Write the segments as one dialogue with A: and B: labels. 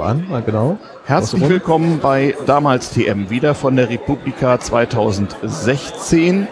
A: an, genau.
B: Herzlich willkommen bei Damals TM, wieder von der Republika 2016.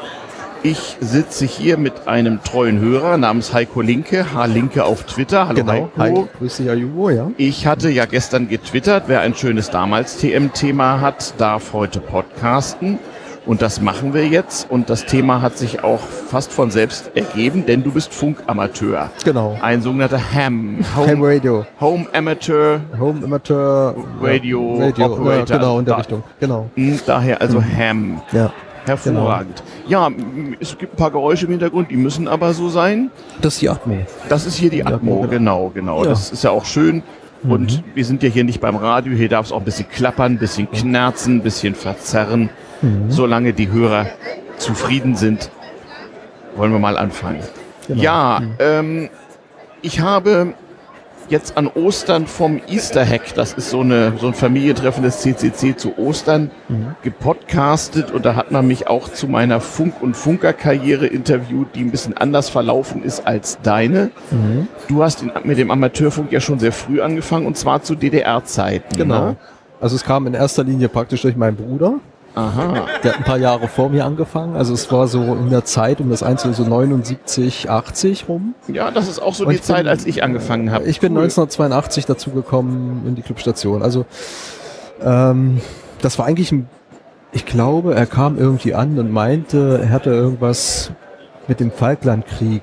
B: Ich sitze hier mit einem treuen Hörer namens Heiko Linke, H. Linke auf Twitter.
A: Hallo genau. Heiko. Hi, grüß dich, Ayubo, ja.
B: Ich hatte ja gestern getwittert, wer ein schönes Damals TM-Thema hat, darf heute podcasten. Und das machen wir jetzt. Und das Thema hat sich auch fast von selbst ergeben, denn du bist Funkamateur.
A: Genau.
B: Ein sogenannter Ham.
A: Home, Ham Radio.
B: Home Amateur.
A: Home Amateur.
B: Radio,
A: Radio Operator. Ja, genau, in der
B: da,
A: Richtung. Genau.
B: Hm, daher also mhm. Ham.
A: Ja.
B: Hervorragend. Genau. Ja, es gibt ein paar Geräusche im Hintergrund, die müssen aber so sein.
A: Das ist die Atmo.
B: Das ist hier die, die Atmo, Atmo, genau, genau. genau. Ja. Das ist ja auch schön. Und mhm. wir sind ja hier nicht beim Radio, hier darf es auch ein bisschen klappern, ein bisschen knarzen, ein bisschen verzerren. Mhm. Solange die Hörer zufrieden sind, wollen wir mal anfangen. Genau. Ja, mhm. ähm, ich habe jetzt an Ostern vom Easter Hack, das ist so, eine, so ein Familientreffen des CCC zu Ostern, mhm. gepodcastet und da hat man mich auch zu meiner Funk- und Funker-Karriere interviewt, die ein bisschen anders verlaufen ist als deine. Mhm. Du hast in, mit dem Amateurfunk ja schon sehr früh angefangen und zwar zu DDR-Zeiten.
A: Genau. Ne? Also es kam in erster Linie praktisch durch meinen Bruder.
B: Aha.
A: Der hat ein paar Jahre vor mir angefangen. Also es war so in der Zeit um das Einzelne so 79, 80 rum.
B: Ja, das ist auch so Und die Zeit, bin, als ich angefangen habe.
A: Ich bin cool. 1982 dazugekommen in die Clubstation. Also ähm, das war eigentlich ein, ich glaube, er kam irgendwie an und meinte, er hätte irgendwas mit dem Falklandkrieg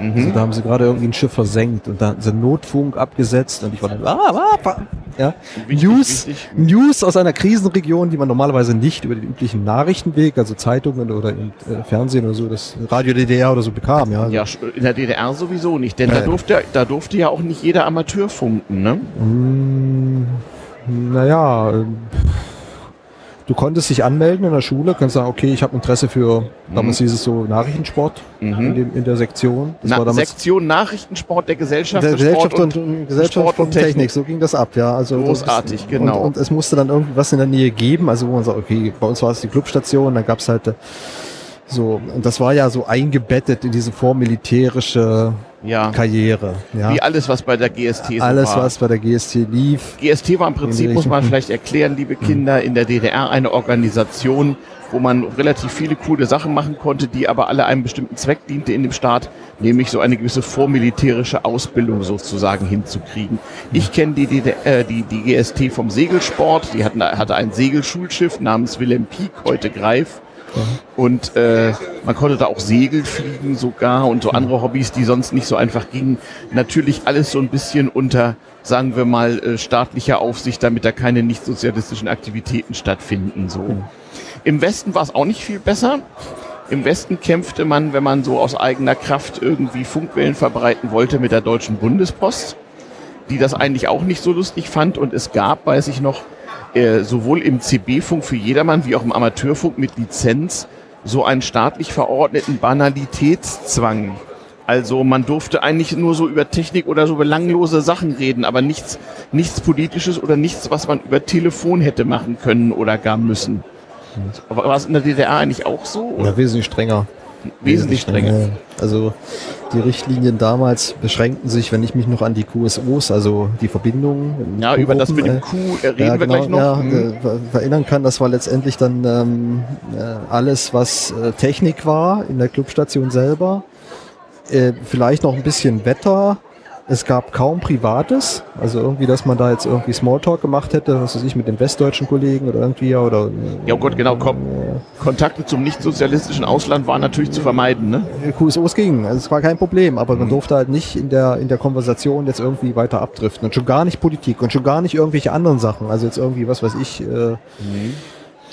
A: Mhm. Also da haben sie gerade irgendwie ein Schiff versenkt und da haben sie Notfunk abgesetzt und ich war dann, ah, ah, ah, ja. Wichtig, News, wichtig. News aus einer Krisenregion, die man normalerweise nicht über den üblichen Nachrichtenweg, also Zeitungen oder im äh, Fernsehen oder so, das Radio DDR oder so bekam, ja.
B: Ja, in der DDR sowieso nicht, denn äh, da durfte, da durfte ja auch nicht jeder Amateur funken, ne?
A: Mm, naja, äh, du konntest dich anmelden in der Schule, kannst sagen, okay, ich habe Interesse für, damals mhm. hieß es so Nachrichtensport mhm. in, dem, in, der Sektion.
B: Das Na, war damals
A: Sektion
B: Nachrichtensport der Gesellschaft,
A: der Gesellschaft und, und, Gesellschaft Sport und Technik. Technik. so ging das ab, ja. Also
B: Großartig,
A: das,
B: genau.
A: Und, und, es musste dann irgendwas in der Nähe geben, also wo man sagt, okay, bei uns war es die Clubstation, dann gab es halt äh, so, und das war ja so eingebettet in diese vormilitärische ja. Karriere. Ja.
B: Wie alles, was bei der GST
A: so Alles, war. was bei der GST lief.
B: GST war im Prinzip, muss man vielleicht erklären, liebe hm. Kinder, in der DDR eine Organisation, wo man relativ viele coole Sachen machen konnte, die aber alle einem bestimmten Zweck diente in dem Staat, nämlich so eine gewisse vormilitärische Ausbildung sozusagen hinzukriegen. Ich kenne die, DDR, äh, die, die GST vom Segelsport, die hatten, hatte ein Segelschulschiff namens Wilhelm Pieck, heute Greif und äh, man konnte da auch Segel fliegen sogar und so andere Hobbys, die sonst nicht so einfach gingen. Natürlich alles so ein bisschen unter, sagen wir mal, äh, staatlicher Aufsicht, damit da keine nicht sozialistischen Aktivitäten stattfinden. So. Mhm. Im Westen war es auch nicht viel besser. Im Westen kämpfte man, wenn man so aus eigener Kraft irgendwie Funkwellen verbreiten wollte, mit der Deutschen Bundespost, die das eigentlich auch nicht so lustig fand. Und es gab, weiß ich noch, äh, sowohl im CB-Funk für jedermann wie auch im Amateurfunk mit Lizenz so einen staatlich verordneten Banalitätszwang. Also man durfte eigentlich nur so über Technik oder so belanglose Sachen reden, aber nichts, nichts Politisches oder nichts, was man über Telefon hätte machen können oder gar müssen. War es in der DDR eigentlich auch so?
A: Ja, wesentlich strenger.
B: Wesentlich strenger.
A: Also die Richtlinien damals beschränkten sich, wenn ich mich noch an die QSOs, also die Verbindungen.
B: Ja, über das mit dem äh, Q äh, reden ja, genau, wir gleich noch. Ja,
A: hm. äh, erinnern kann, das war letztendlich dann ähm, äh, alles, was äh, Technik war in der Clubstation selber. Äh, vielleicht noch ein bisschen Wetter, es gab kaum Privates, also irgendwie, dass man da jetzt irgendwie Smalltalk gemacht hätte, was weiß ich, mit den westdeutschen Kollegen oder irgendwie, oder...
B: Ja, oh Gott, genau, Kom Kontakte zum nicht-sozialistischen Ausland waren natürlich zu vermeiden, ne?
A: QSOs gingen, also es war kein Problem, aber man mhm. durfte halt nicht in der, in der Konversation jetzt irgendwie weiter abdriften und schon gar nicht Politik und schon gar nicht irgendwelche anderen Sachen, also jetzt irgendwie, was weiß ich, äh, mhm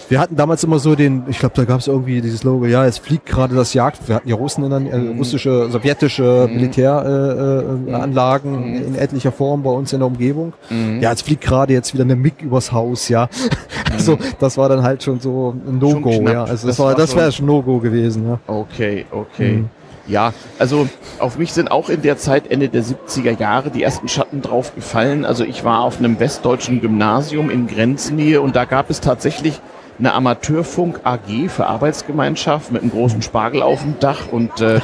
A: wir hatten damals immer so den, ich glaube, da gab es irgendwie dieses Logo, ja, es fliegt gerade das Jagd. Wir hatten ja Russen in der, äh, mhm. russische, sowjetische mhm. Militäranlagen äh, äh, mhm. in etlicher Form bei uns in der Umgebung. Ja, es fliegt gerade jetzt wieder eine MIG übers Haus, ja. also das war dann halt schon so ein No-Go, ja. Also das, das war, das wäre schon No-Go gewesen, ja.
B: Okay, okay. Ja, also auf mich sind auch in der Zeit Ende der 70er Jahre die ersten Schatten drauf gefallen. Also ich war auf einem westdeutschen Gymnasium in Grenznähe und da gab es tatsächlich eine Amateurfunk AG für Arbeitsgemeinschaft mit einem großen Spargel auf dem Dach und äh,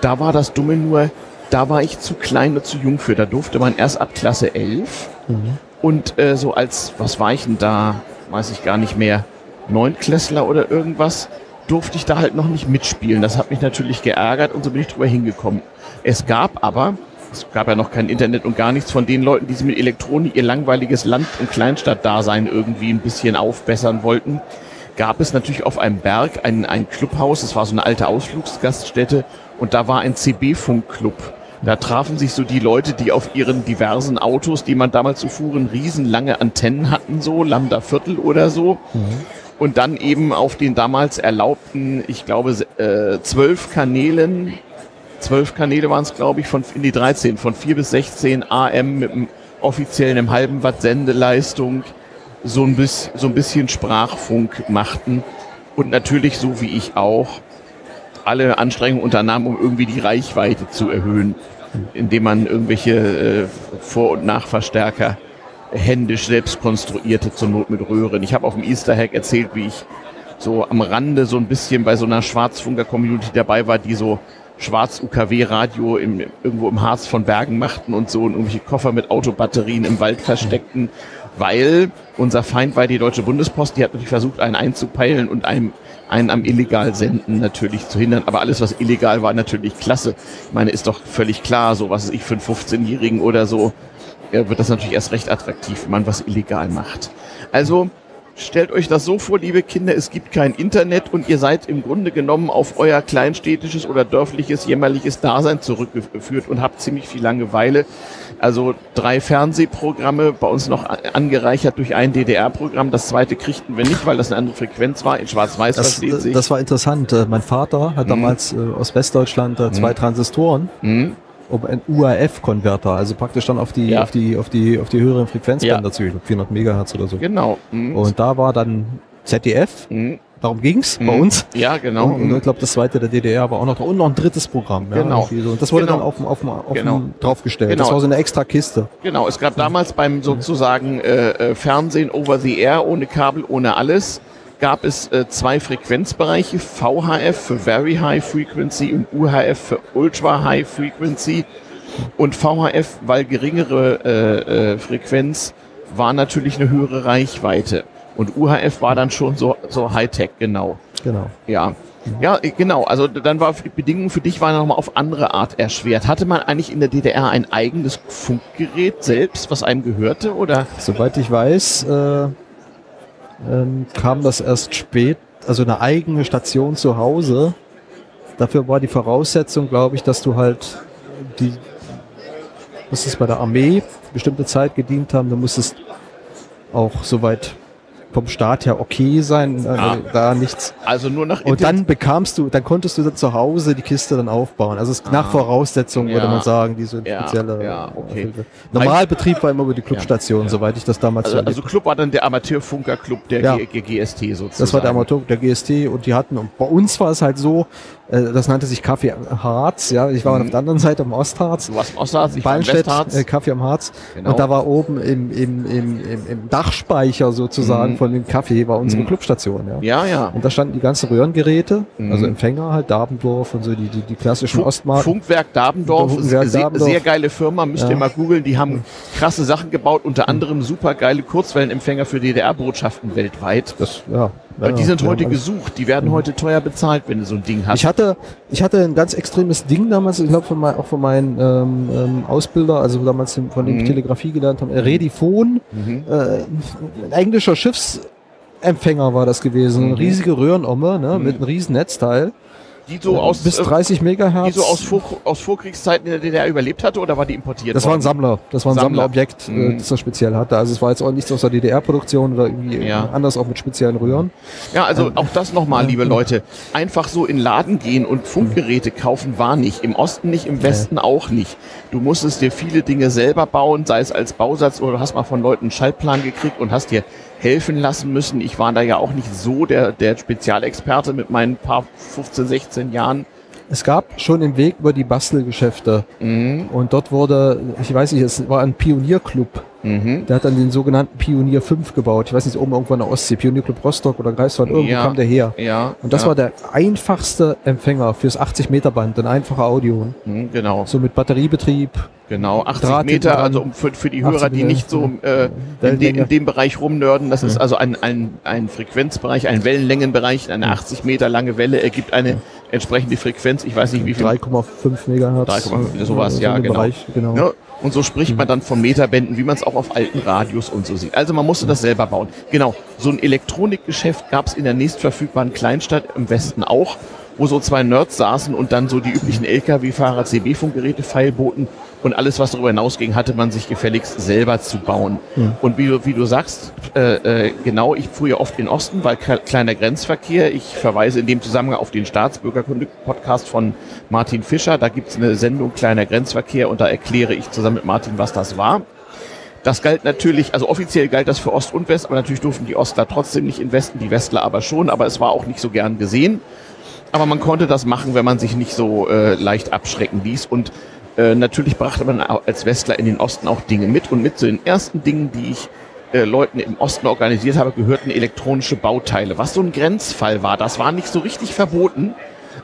B: da war das Dumme nur, da war ich zu klein und zu jung für. Da durfte man erst ab Klasse 11 mhm. Und äh, so als, was war ich denn da, weiß ich gar nicht mehr, Neunklässler oder irgendwas, durfte ich da halt noch nicht mitspielen. Das hat mich natürlich geärgert und so bin ich drüber hingekommen. Es gab aber, es gab ja noch kein Internet und gar nichts von den Leuten, die sich mit Elektronik ihr langweiliges Land- und Kleinstadtdasein irgendwie ein bisschen aufbessern wollten, gab es natürlich auf einem Berg ein, ein Clubhaus, das war so eine alte Ausflugsgaststätte und da war ein CB-Funkclub. Da trafen sich so die Leute, die auf ihren diversen Autos, die man damals so fuhren, riesenlange Antennen hatten, so Lambda Viertel oder so. Mhm. Und dann eben auf den damals erlaubten, ich glaube, äh, zwölf Kanälen, zwölf Kanäle waren es, glaube ich, von in die 13, von 4 bis 16 AM mit einem offiziellen halben Watt Sendeleistung so ein, bisschen, so ein bisschen Sprachfunk machten. Und natürlich, so wie ich auch, alle Anstrengungen unternahmen, um irgendwie die Reichweite zu erhöhen, indem man irgendwelche äh, Vor- und Nachverstärker händisch selbst konstruierte, zur Not mit Röhren. Ich habe auf dem Easter Hack erzählt, wie ich so am Rande so ein bisschen bei so einer Schwarzfunker-Community dabei war, die so Schwarz-UKW-Radio irgendwo im Harz von Bergen machten und so und irgendwelche Koffer mit Autobatterien im Wald versteckten, weil unser Feind war die Deutsche Bundespost, die hat natürlich versucht, einen einzupeilen und einem einen am illegal senden natürlich zu hindern. Aber alles, was illegal war, natürlich klasse. Ich meine, ist doch völlig klar, so was ich für einen 15-Jährigen oder so, ja, wird das natürlich erst recht attraktiv, wenn man was illegal macht. Also stellt euch das so vor, liebe Kinder, es gibt kein Internet und ihr seid im Grunde genommen auf euer kleinstädtisches oder dörfliches, jämmerliches Dasein zurückgeführt und habt ziemlich viel Langeweile. Also drei Fernsehprogramme, bei uns noch angereichert durch ein DDR-Programm. Das zweite kriegten wir nicht, weil das eine andere Frequenz war. In Schwarz-Weiß
A: versteht sich. Das war interessant. Äh, mein Vater hat mhm. damals äh, aus Westdeutschland äh, zwei mhm. Transistoren. Mhm. Um ein UAF-Konverter, also praktisch dann auf die, ja. auf die, auf die, auf die höheren Frequenzbänder ja. zu, 400 Megahertz oder so.
B: Genau.
A: Mhm. Und da war dann ZDF. Mhm. Darum ging's mhm. bei uns.
B: Ja, genau.
A: Und, und ich glaube, das zweite der DDR war auch noch da. Und noch ein drittes Programm. Ja,
B: genau.
A: So. Und das wurde genau. dann auf, auf, auf genau. draufgestellt.
B: Genau.
A: Das war so eine extra Kiste.
B: Genau, es gab damals beim sozusagen äh, äh, Fernsehen over the air, ohne Kabel, ohne alles, gab es äh, zwei Frequenzbereiche, VHF für Very High Frequency und UHF für Ultra High Frequency. Und VHF, weil geringere äh, äh, Frequenz, war natürlich eine höhere Reichweite. Und UHF war dann schon so, so Hightech, genau.
A: Genau.
B: Ja. Ja, genau. Also dann war die Bedingung für dich war nochmal auf andere Art erschwert. Hatte man eigentlich in der DDR ein eigenes Funkgerät selbst, was einem gehörte, oder?
A: Soweit ich weiß, äh, ähm, kam das erst spät, also eine eigene Station zu Hause. Dafür war die Voraussetzung, glaube ich, dass du halt die, ist bei der Armee bestimmte Zeit gedient haben, du musstest auch soweit vom Staat her okay sein, äh, ah. da nichts.
B: Also nur nach
A: Und dann bekamst du, dann konntest du zu Hause die Kiste dann aufbauen. Also es ah. nach Voraussetzungen ja. würde man sagen, diese spezielle.
B: Ja, ja okay.
A: Normalbetrieb war immer über die Clubstation, ja, soweit ich das damals.
B: Also, also Club war dann der Amateurfunkerclub der ja. GST sozusagen.
A: Das war der Amateur der GST und die hatten und bei uns war es halt so, das nannte sich Kaffee am Harz, ja. Ich war mhm. auf der anderen Seite am Ostharz.
B: Du warst im Ostharz,
A: ich Ballenstedt, war im Westharz. Äh, Kaffee am Harz. Genau. Und da war oben im, im, im, im, im Dachspeicher sozusagen mhm. von dem Kaffee war unsere mhm. Clubstation, ja.
B: Ja, ja.
A: Und da standen die ganzen Röhrengeräte, mhm. also Empfänger halt, Dabendorf und so, die, die, die klassischen
B: Funk,
A: Ostmarken.
B: Funkwerk Dabendorf, Funkwerk sehr, Dabendorf. sehr geile Firma, müsst ja. ihr mal googeln. Die haben krasse Sachen gebaut, unter mhm. anderem super geile Kurzwellenempfänger für DDR-Botschaften weltweit.
A: Das, ja.
B: Weil die sind heute gesucht, die werden heute teuer bezahlt, wenn du so ein Ding hast.
A: Ich hatte, ich hatte ein ganz extremes Ding damals, ich glaube von mein, auch von meinen ähm, ähm, Ausbilder, also damals von dem mhm. ich Telegrafie gelernt habe, Redifon, mhm. äh, ein englischer Schiffsempfänger war das gewesen, mhm. riesige Röhrenomme ne, mhm. mit einem riesen Netzteil
B: die so aus
A: bis 30 Megahertz,
B: die so aus, Vor aus Vorkriegszeiten in der DDR überlebt hatte oder war die importiert?
A: Das worden? war ein Sammler, das war ein Sammler. Sammlerobjekt, mhm. das er speziell hatte. Also es war jetzt auch nichts aus der DDR-Produktion oder irgendwie ja. anders auch mit speziellen Röhren.
B: Ja, also ähm, auch das nochmal, liebe Leute, einfach so in Laden gehen und Funkgeräte kaufen war nicht. Im Osten nicht, im Westen ja. auch nicht. Du musstest dir viele Dinge selber bauen, sei es als Bausatz oder du hast mal von Leuten einen Schaltplan gekriegt und hast dir helfen lassen müssen. Ich war da ja auch nicht so der, der Spezialexperte mit meinen paar 15, 16 Jahren.
A: Es gab schon im Weg über die Bastelgeschäfte. Mhm. Und dort wurde, ich weiß nicht, es war ein Pionierclub Mhm. Der hat dann den sogenannten Pionier 5 gebaut. Ich weiß nicht, oben irgendwo in der Ostsee, Pionier Club Rostock oder Greifswald, irgendwo ja. kam der her.
B: Ja.
A: Und das
B: ja.
A: war der einfachste Empfänger fürs 80 Meter Band, ein einfacher Audio.
B: Mhm, genau.
A: So mit Batteriebetrieb.
B: Genau, 80 Draht Meter, also für, für die Hörer, die nicht so äh, in, de, in, dem Bereich rumnörden, das ist also ein, ein, ein Frequenzbereich, ein Wellenlängenbereich, eine 80 Meter lange Welle ergibt eine entsprechende Frequenz, ich weiß nicht wie viel.
A: 3,5 Megahertz.
B: 3,5, sowas, ja, genau. Bereich, genau. Ja, und so spricht man dann von Meterbänden, wie man es auch auf alten Radios und so sieht. Also man musste das selber bauen. Genau, so ein Elektronikgeschäft gab es in der nächstverfügbaren Kleinstadt im Westen auch, wo so zwei Nerds saßen und dann so die üblichen Lkw-Fahrer CB-Funkgeräte feilboten und alles, was darüber hinausging, hatte man sich gefälligst selber zu bauen. Mhm. Und wie du, wie du sagst, äh, äh, genau, ich fuhr ja oft in Osten, weil kleiner Grenzverkehr. Ich verweise in dem Zusammenhang auf den Staatsbürgerkunde-Podcast von Martin Fischer. Da gibt's eine Sendung Kleiner Grenzverkehr und da erkläre ich zusammen mit Martin, was das war. Das galt natürlich, also offiziell galt das für Ost und West, aber natürlich durften die Ostler trotzdem nicht in Westen, die Westler aber schon, aber es war auch nicht so gern gesehen. Aber man konnte das machen, wenn man sich nicht so äh, leicht abschrecken ließ. Und äh, natürlich brachte man als Westler in den Osten auch Dinge mit und mit zu den ersten Dingen, die ich äh, Leuten im Osten organisiert habe, gehörten elektronische Bauteile. Was so ein Grenzfall war, das war nicht so richtig verboten,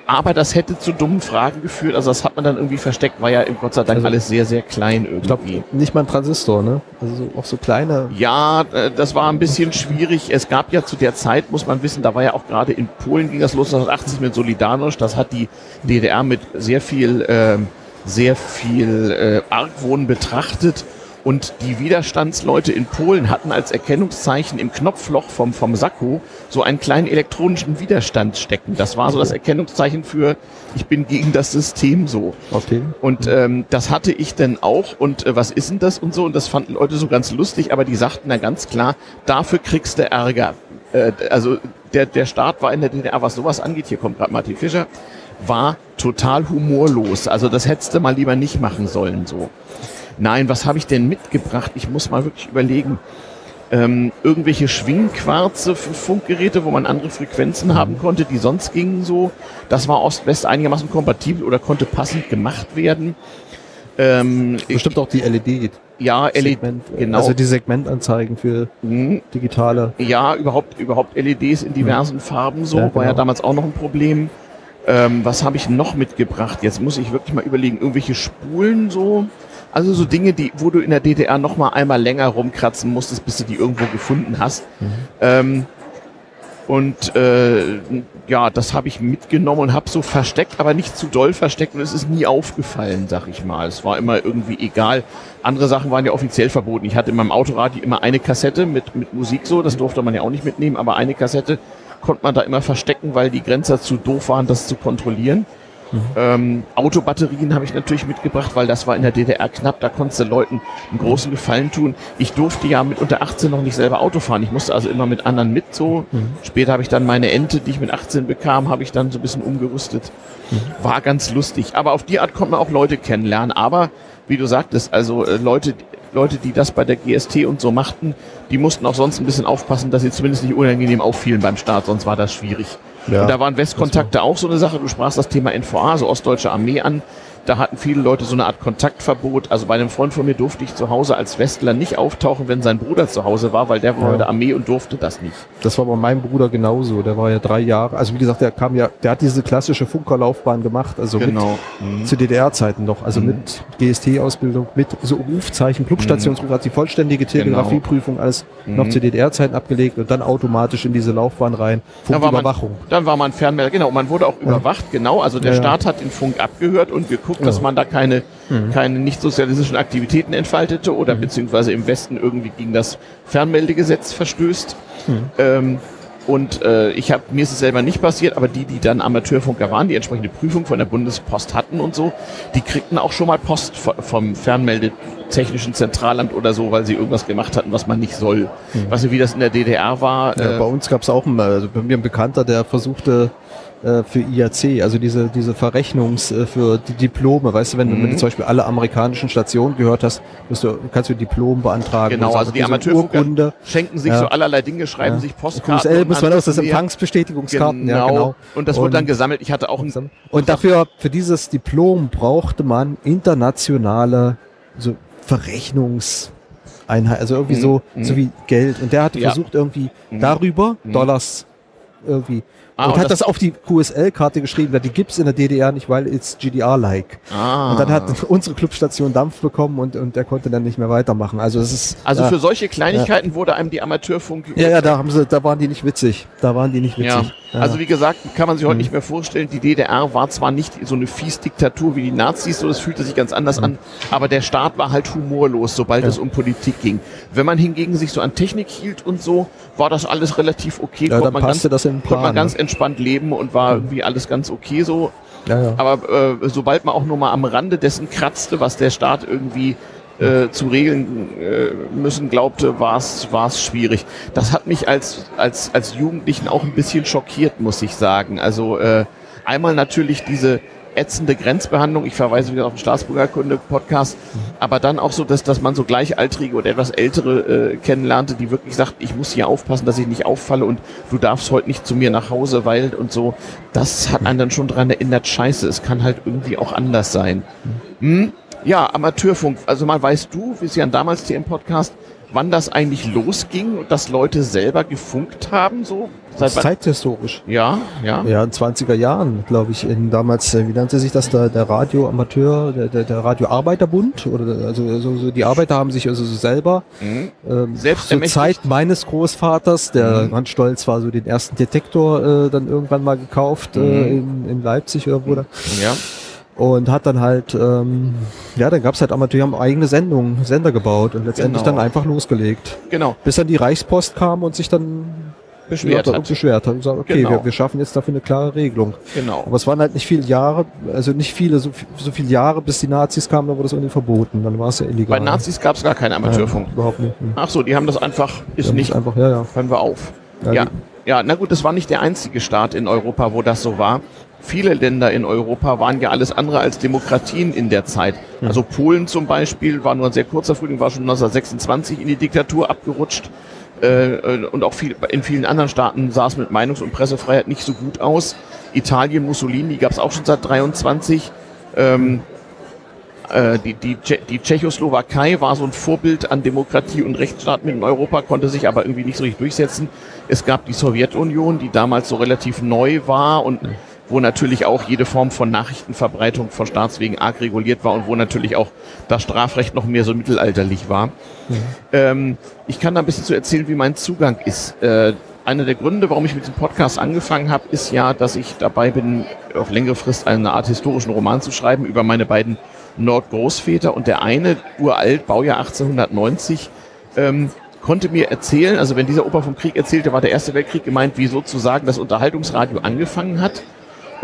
B: aber das hätte zu dummen Fragen geführt. Also das hat man dann irgendwie versteckt, war ja im Gott sei Dank also, alles sehr, sehr klein irgendwie. Ich
A: glaub, nicht mal ein Transistor, ne? Also auch so kleine.
B: Ja, äh, das war ein bisschen schwierig. Es gab ja zu der Zeit, muss man wissen, da war ja auch gerade in Polen ging das los 1980 mit Solidarność. Das hat die DDR mit sehr viel ähm, sehr viel äh, Argwohn betrachtet. Und die Widerstandsleute in Polen hatten als Erkennungszeichen im Knopfloch vom, vom Sakko so einen kleinen elektronischen Widerstand stecken. Das war so das Erkennungszeichen für, ich bin gegen das System so.
A: Okay.
B: Und ähm, das hatte ich dann auch. Und äh, was ist denn das und so? Und das fanden Leute so ganz lustig, aber die sagten dann ganz klar, dafür kriegst du Ärger. Äh, also der, der Staat war in der DDR, was sowas angeht, hier kommt gerade Martin Fischer, war total humorlos. Also das hättest du mal lieber nicht machen sollen so. Nein, was habe ich denn mitgebracht? Ich muss mal wirklich überlegen. Ähm, irgendwelche Schwingquarze für Funkgeräte, wo man andere Frequenzen haben konnte, die sonst gingen so. Das war Ost-West einigermaßen kompatibel oder konnte passend gemacht werden.
A: Ähm, Bestimmt auch die LED.
B: Ja, LED,
A: genau. Also die Segmentanzeigen für mhm. digitale.
B: Ja, überhaupt, überhaupt LEDs in diversen mhm. Farben so, ja, genau. war ja genau. damals auch noch ein Problem. Ähm, was habe ich noch mitgebracht? Jetzt muss ich wirklich mal überlegen. Irgendwelche Spulen so. Also so Dinge, die, wo du in der DDR noch mal einmal länger rumkratzen musstest, bis du die irgendwo gefunden hast. Mhm. Ähm, und äh, ja, das habe ich mitgenommen und habe so versteckt, aber nicht zu doll versteckt und es ist nie aufgefallen, sag ich mal. Es war immer irgendwie egal. Andere Sachen waren ja offiziell verboten. Ich hatte in meinem Autoradio immer eine Kassette mit, mit Musik so, das durfte man ja auch nicht mitnehmen, aber eine Kassette konnte man da immer verstecken, weil die Grenzer zu doof waren, das zu kontrollieren. Mhm. Ähm, Autobatterien habe ich natürlich mitgebracht, weil das war in der DDR knapp, da konntest du Leuten einen großen Gefallen tun. Ich durfte ja mit unter 18 noch nicht selber Auto fahren. Ich musste also immer mit anderen mit so. Mhm. Später habe ich dann meine Ente, die ich mit 18 bekam, habe ich dann so ein bisschen umgerüstet. Mhm. War ganz lustig. Aber auf die Art konnte man auch Leute kennenlernen. Aber wie du sagtest, also äh, Leute, Leute, die das bei der GST und so machten, die mussten auch sonst ein bisschen aufpassen, dass sie zumindest nicht unangenehm auffielen beim Start, sonst war das schwierig. Ja, und da waren Westkontakte auch so eine Sache. Du sprachst das Thema NVA, also Ostdeutsche Armee an. Da hatten viele Leute so eine Art Kontaktverbot. Also bei einem Freund von mir durfte ich zu Hause als Westler nicht auftauchen, wenn sein Bruder zu Hause war, weil der war ja. bei der Armee und durfte das nicht.
A: Das war bei meinem Bruder genauso. Der war ja drei Jahre. Also wie gesagt, der kam ja, der hat diese klassische Funkerlaufbahn gemacht. Also
B: genau.
A: mit, mhm. zu DDR-Zeiten noch. Also mhm. mit GST-Ausbildung, mit so Rufzeichen, Clubstationsruf, mhm. hat die vollständige genau. Telegrafieprüfung alles mhm. noch zu DDR-Zeiten abgelegt und dann automatisch in diese Laufbahn rein.
B: Funküberwachung. Dann, dann war man Fernmelder, genau. Man wurde auch überwacht, genau. Also der ja. Staat hat den Funk abgehört und geguckt, geguckt, dass man da keine, mhm. keine nicht sozialistischen Aktivitäten entfaltete oder mhm. beziehungsweise im Westen irgendwie gegen das Fernmeldegesetz verstößt. Mhm. Ähm, und äh, ich habe mir ist es selber nicht passiert, aber die, die dann Amateurfunker waren, die entsprechende Prüfung von der Bundespost hatten und so, die kriegten auch schon mal Post vom Fernmeldetechnischen Zentralamt oder so, weil sie irgendwas gemacht hatten, was man nicht soll. Mhm. Weißt du, wie das in der DDR war?
A: Ja, äh, bei uns gab es auch, also bei mir ein Bekannter, der versuchte äh, für IAC, also diese, diese Verrechnungs äh, für die Diplome, weißt du, wenn, mhm. wenn du zum Beispiel alle amerikanischen Stationen gehört hast, du, kannst du Diplom beantragen.
B: Genau, also die Amateurfunker schenken sich ja. so allerlei Dinge, schreiben ja. sich Postkarten.
A: QSL muss man auch, das Empfangsbestätigungskarten,
B: genau. ja genau. Und das wurde dann gesammelt, ich hatte auch ein...
A: Und dafür, für dieses Diplom brauchte man internationale so Verrechnungs Einheit, also irgendwie
B: Mhm.
A: so,
B: Mhm.
A: so wie Geld. Und der hatte
B: Ja.
A: versucht irgendwie
B: Mhm.
A: darüber
B: Mhm.
A: Dollars irgendwie.
B: Ah,
A: und
B: und
A: hat
B: das-
A: das, auf die QSL-Karte geschrieben, weil die gibt's in der DDR nicht, weil it's GDR-like.
B: Ah.
A: Und dann hat unsere Clubstation Dampf bekommen und, und der konnte dann nicht mehr weitermachen. Also es ist.
B: also
A: ja,
B: für solche Kleinigkeiten wurde einem die Amateurfunk.
A: ja, ja, da haben sie, da waren die nicht witzig. Da waren die nicht
B: Ja,
A: witzig. Ja.
B: also wie gesagt, kann man sich heute
A: Mhm.
B: nicht mehr vorstellen. Die DDR war zwar nicht so eine Fies-Diktatur wie die Nazis, so das fühlte sich ganz anders an, aber der Staat war halt humorlos, sobald
A: Mhm. Ja.
B: es um Politik ging. Wenn man hingegen sich so an Technik hielt und so, war das alles relativ okay.
A: ja,
B: konnte man ganz,
A: das den
B: konnte man
A: Plan.
B: ganz
A: ne?
B: entspannt leben und war irgendwie alles ganz okay so.
A: ja, ja.
B: Aber äh, sobald man auch nur mal am Rande dessen kratzte, was der Staat irgendwie äh, zu regeln äh, müssen glaubte, war es war es schwierig. Das hat mich als als als Jugendlichen auch ein bisschen schockiert, muss ich sagen. Also äh, einmal natürlich diese ätzende Grenzbehandlung. Ich verweise wieder auf den Staatsbürgerkunde-Podcast. Aber dann auch so, dass, dass man so Gleichaltrige oder etwas Ältere äh, kennenlernte, die wirklich sagten, ich muss hier aufpassen, dass ich nicht auffalle und du darfst heute nicht zu mir nach Hause, weil und so. Das hat einen dann schon dran erinnert, scheiße, es kann halt irgendwie auch anders sein. Hm? Ja, Amateurfunk. Also mal weißt du, ja damals hier im Podcast, wann das eigentlich losging und dass Leute selber gefunkt haben, so? Wann?
A: zeithistorisch.
B: Ja, ja.
A: Ja, in 20er Jahren, glaube ich, in damals, äh, wie nannte sich das, der, der Radioamateur, der, der, der Radioarbeiterbund, oder also so, so die Arbeiter haben sich also so selber
B: Mhm.
A: ähm,
B: Selbst
A: zur? Zeit meines Großvaters, der
B: Mhm.
A: ganz stolz war, so den ersten Detektor äh, dann irgendwann mal gekauft äh,
B: Mhm.
A: in, in Leipzig oder wo da.
B: Ja.
A: Und hat dann halt, ähm, ja, dann gab's halt Amateure, haben eigene Sendungen, Sender gebaut und letztendlich
B: Genau.
A: dann einfach losgelegt.
B: Genau.
A: Bis dann die Reichspost kam und sich dann
B: Beschwert hat.
A: beschwert hat und gesagt, okay,
B: Genau.
A: wir, wir schaffen jetzt dafür eine klare Regelung.
B: Genau.
A: Aber es waren halt nicht viele Jahre, also nicht viele, so, so viele Jahre, bis die Nazis kamen, dann wurde es irgendwie verboten. Dann war es ja illegal.
B: Bei Nazis gab es gar keinen Amateurfunk.
A: Ja, überhaupt nicht. Hm.
B: Ach so, die haben das einfach, ist nicht,
A: Einfach, ja, ja.
B: hören wir auf.
A: Ja,
B: Ja, ja, na gut, das war nicht der einzige Staat in Europa, wo das so war. Viele Länder in Europa waren ja alles andere als Demokratien in der Zeit. Also Polen zum Beispiel war nur ein sehr kurzer Frühling, war schon 1926 in die Diktatur abgerutscht. Äh, äh, und auch viel, in vielen anderen Staaten sah es mit Meinungs- und Pressefreiheit nicht so gut aus. Italien, Mussolini gab es auch schon seit 23. Ähm, äh, die, die, die Tschechoslowakei war so ein Vorbild an Demokratie und Rechtsstaat mit in Europa, konnte sich aber irgendwie nicht so richtig durchsetzen. Es gab die Sowjetunion, die damals so relativ neu war und wo natürlich auch jede Form von Nachrichtenverbreitung von Staatswegen arg reguliert war und wo natürlich auch das Strafrecht noch mehr so mittelalterlich war. Ähm, ich kann da ein bisschen zu erzählen, wie mein Zugang ist. Äh, einer der Gründe, warum ich mit diesem Podcast angefangen habe, ist ja, dass ich dabei bin, auf längere Frist eine Art historischen Roman zu schreiben über meine beiden Nordgroßväter und der eine, uralt, Baujahr 1890, ähm, konnte mir erzählen, also wenn dieser Opa vom Krieg erzählte, war der Erste Weltkrieg gemeint, wie sozusagen das Unterhaltungsradio angefangen hat.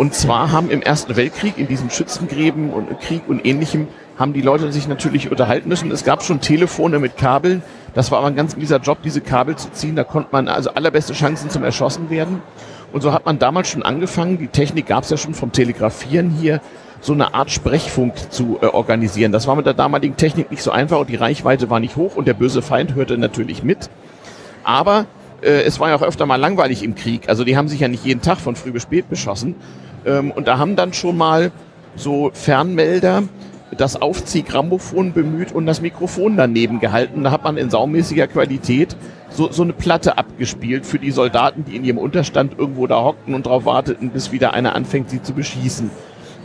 B: Und zwar haben im Ersten Weltkrieg, in diesen Schützengräben und Krieg und ähnlichem, haben die Leute sich natürlich unterhalten müssen. Es gab schon Telefone mit Kabeln. Das war aber ein ganz mieser Job, diese Kabel zu ziehen. Da konnte man also allerbeste Chancen zum Erschossen werden. Und so hat man damals schon angefangen, die Technik gab es ja schon vom Telegrafieren hier, so eine Art Sprechfunk zu äh, organisieren. Das war mit der damaligen Technik nicht so einfach und die Reichweite war nicht hoch und der böse Feind hörte natürlich mit. Aber äh, es war ja auch öfter mal langweilig im Krieg. Also die haben sich ja nicht jeden Tag von früh bis spät beschossen. Ähm, und da haben dann schon mal so Fernmelder das Aufziehgrammophon bemüht und das Mikrofon daneben gehalten. Da hat man in saumäßiger Qualität so, so eine Platte abgespielt für die Soldaten, die in ihrem Unterstand irgendwo da hockten und darauf warteten, bis wieder einer anfängt, sie zu beschießen.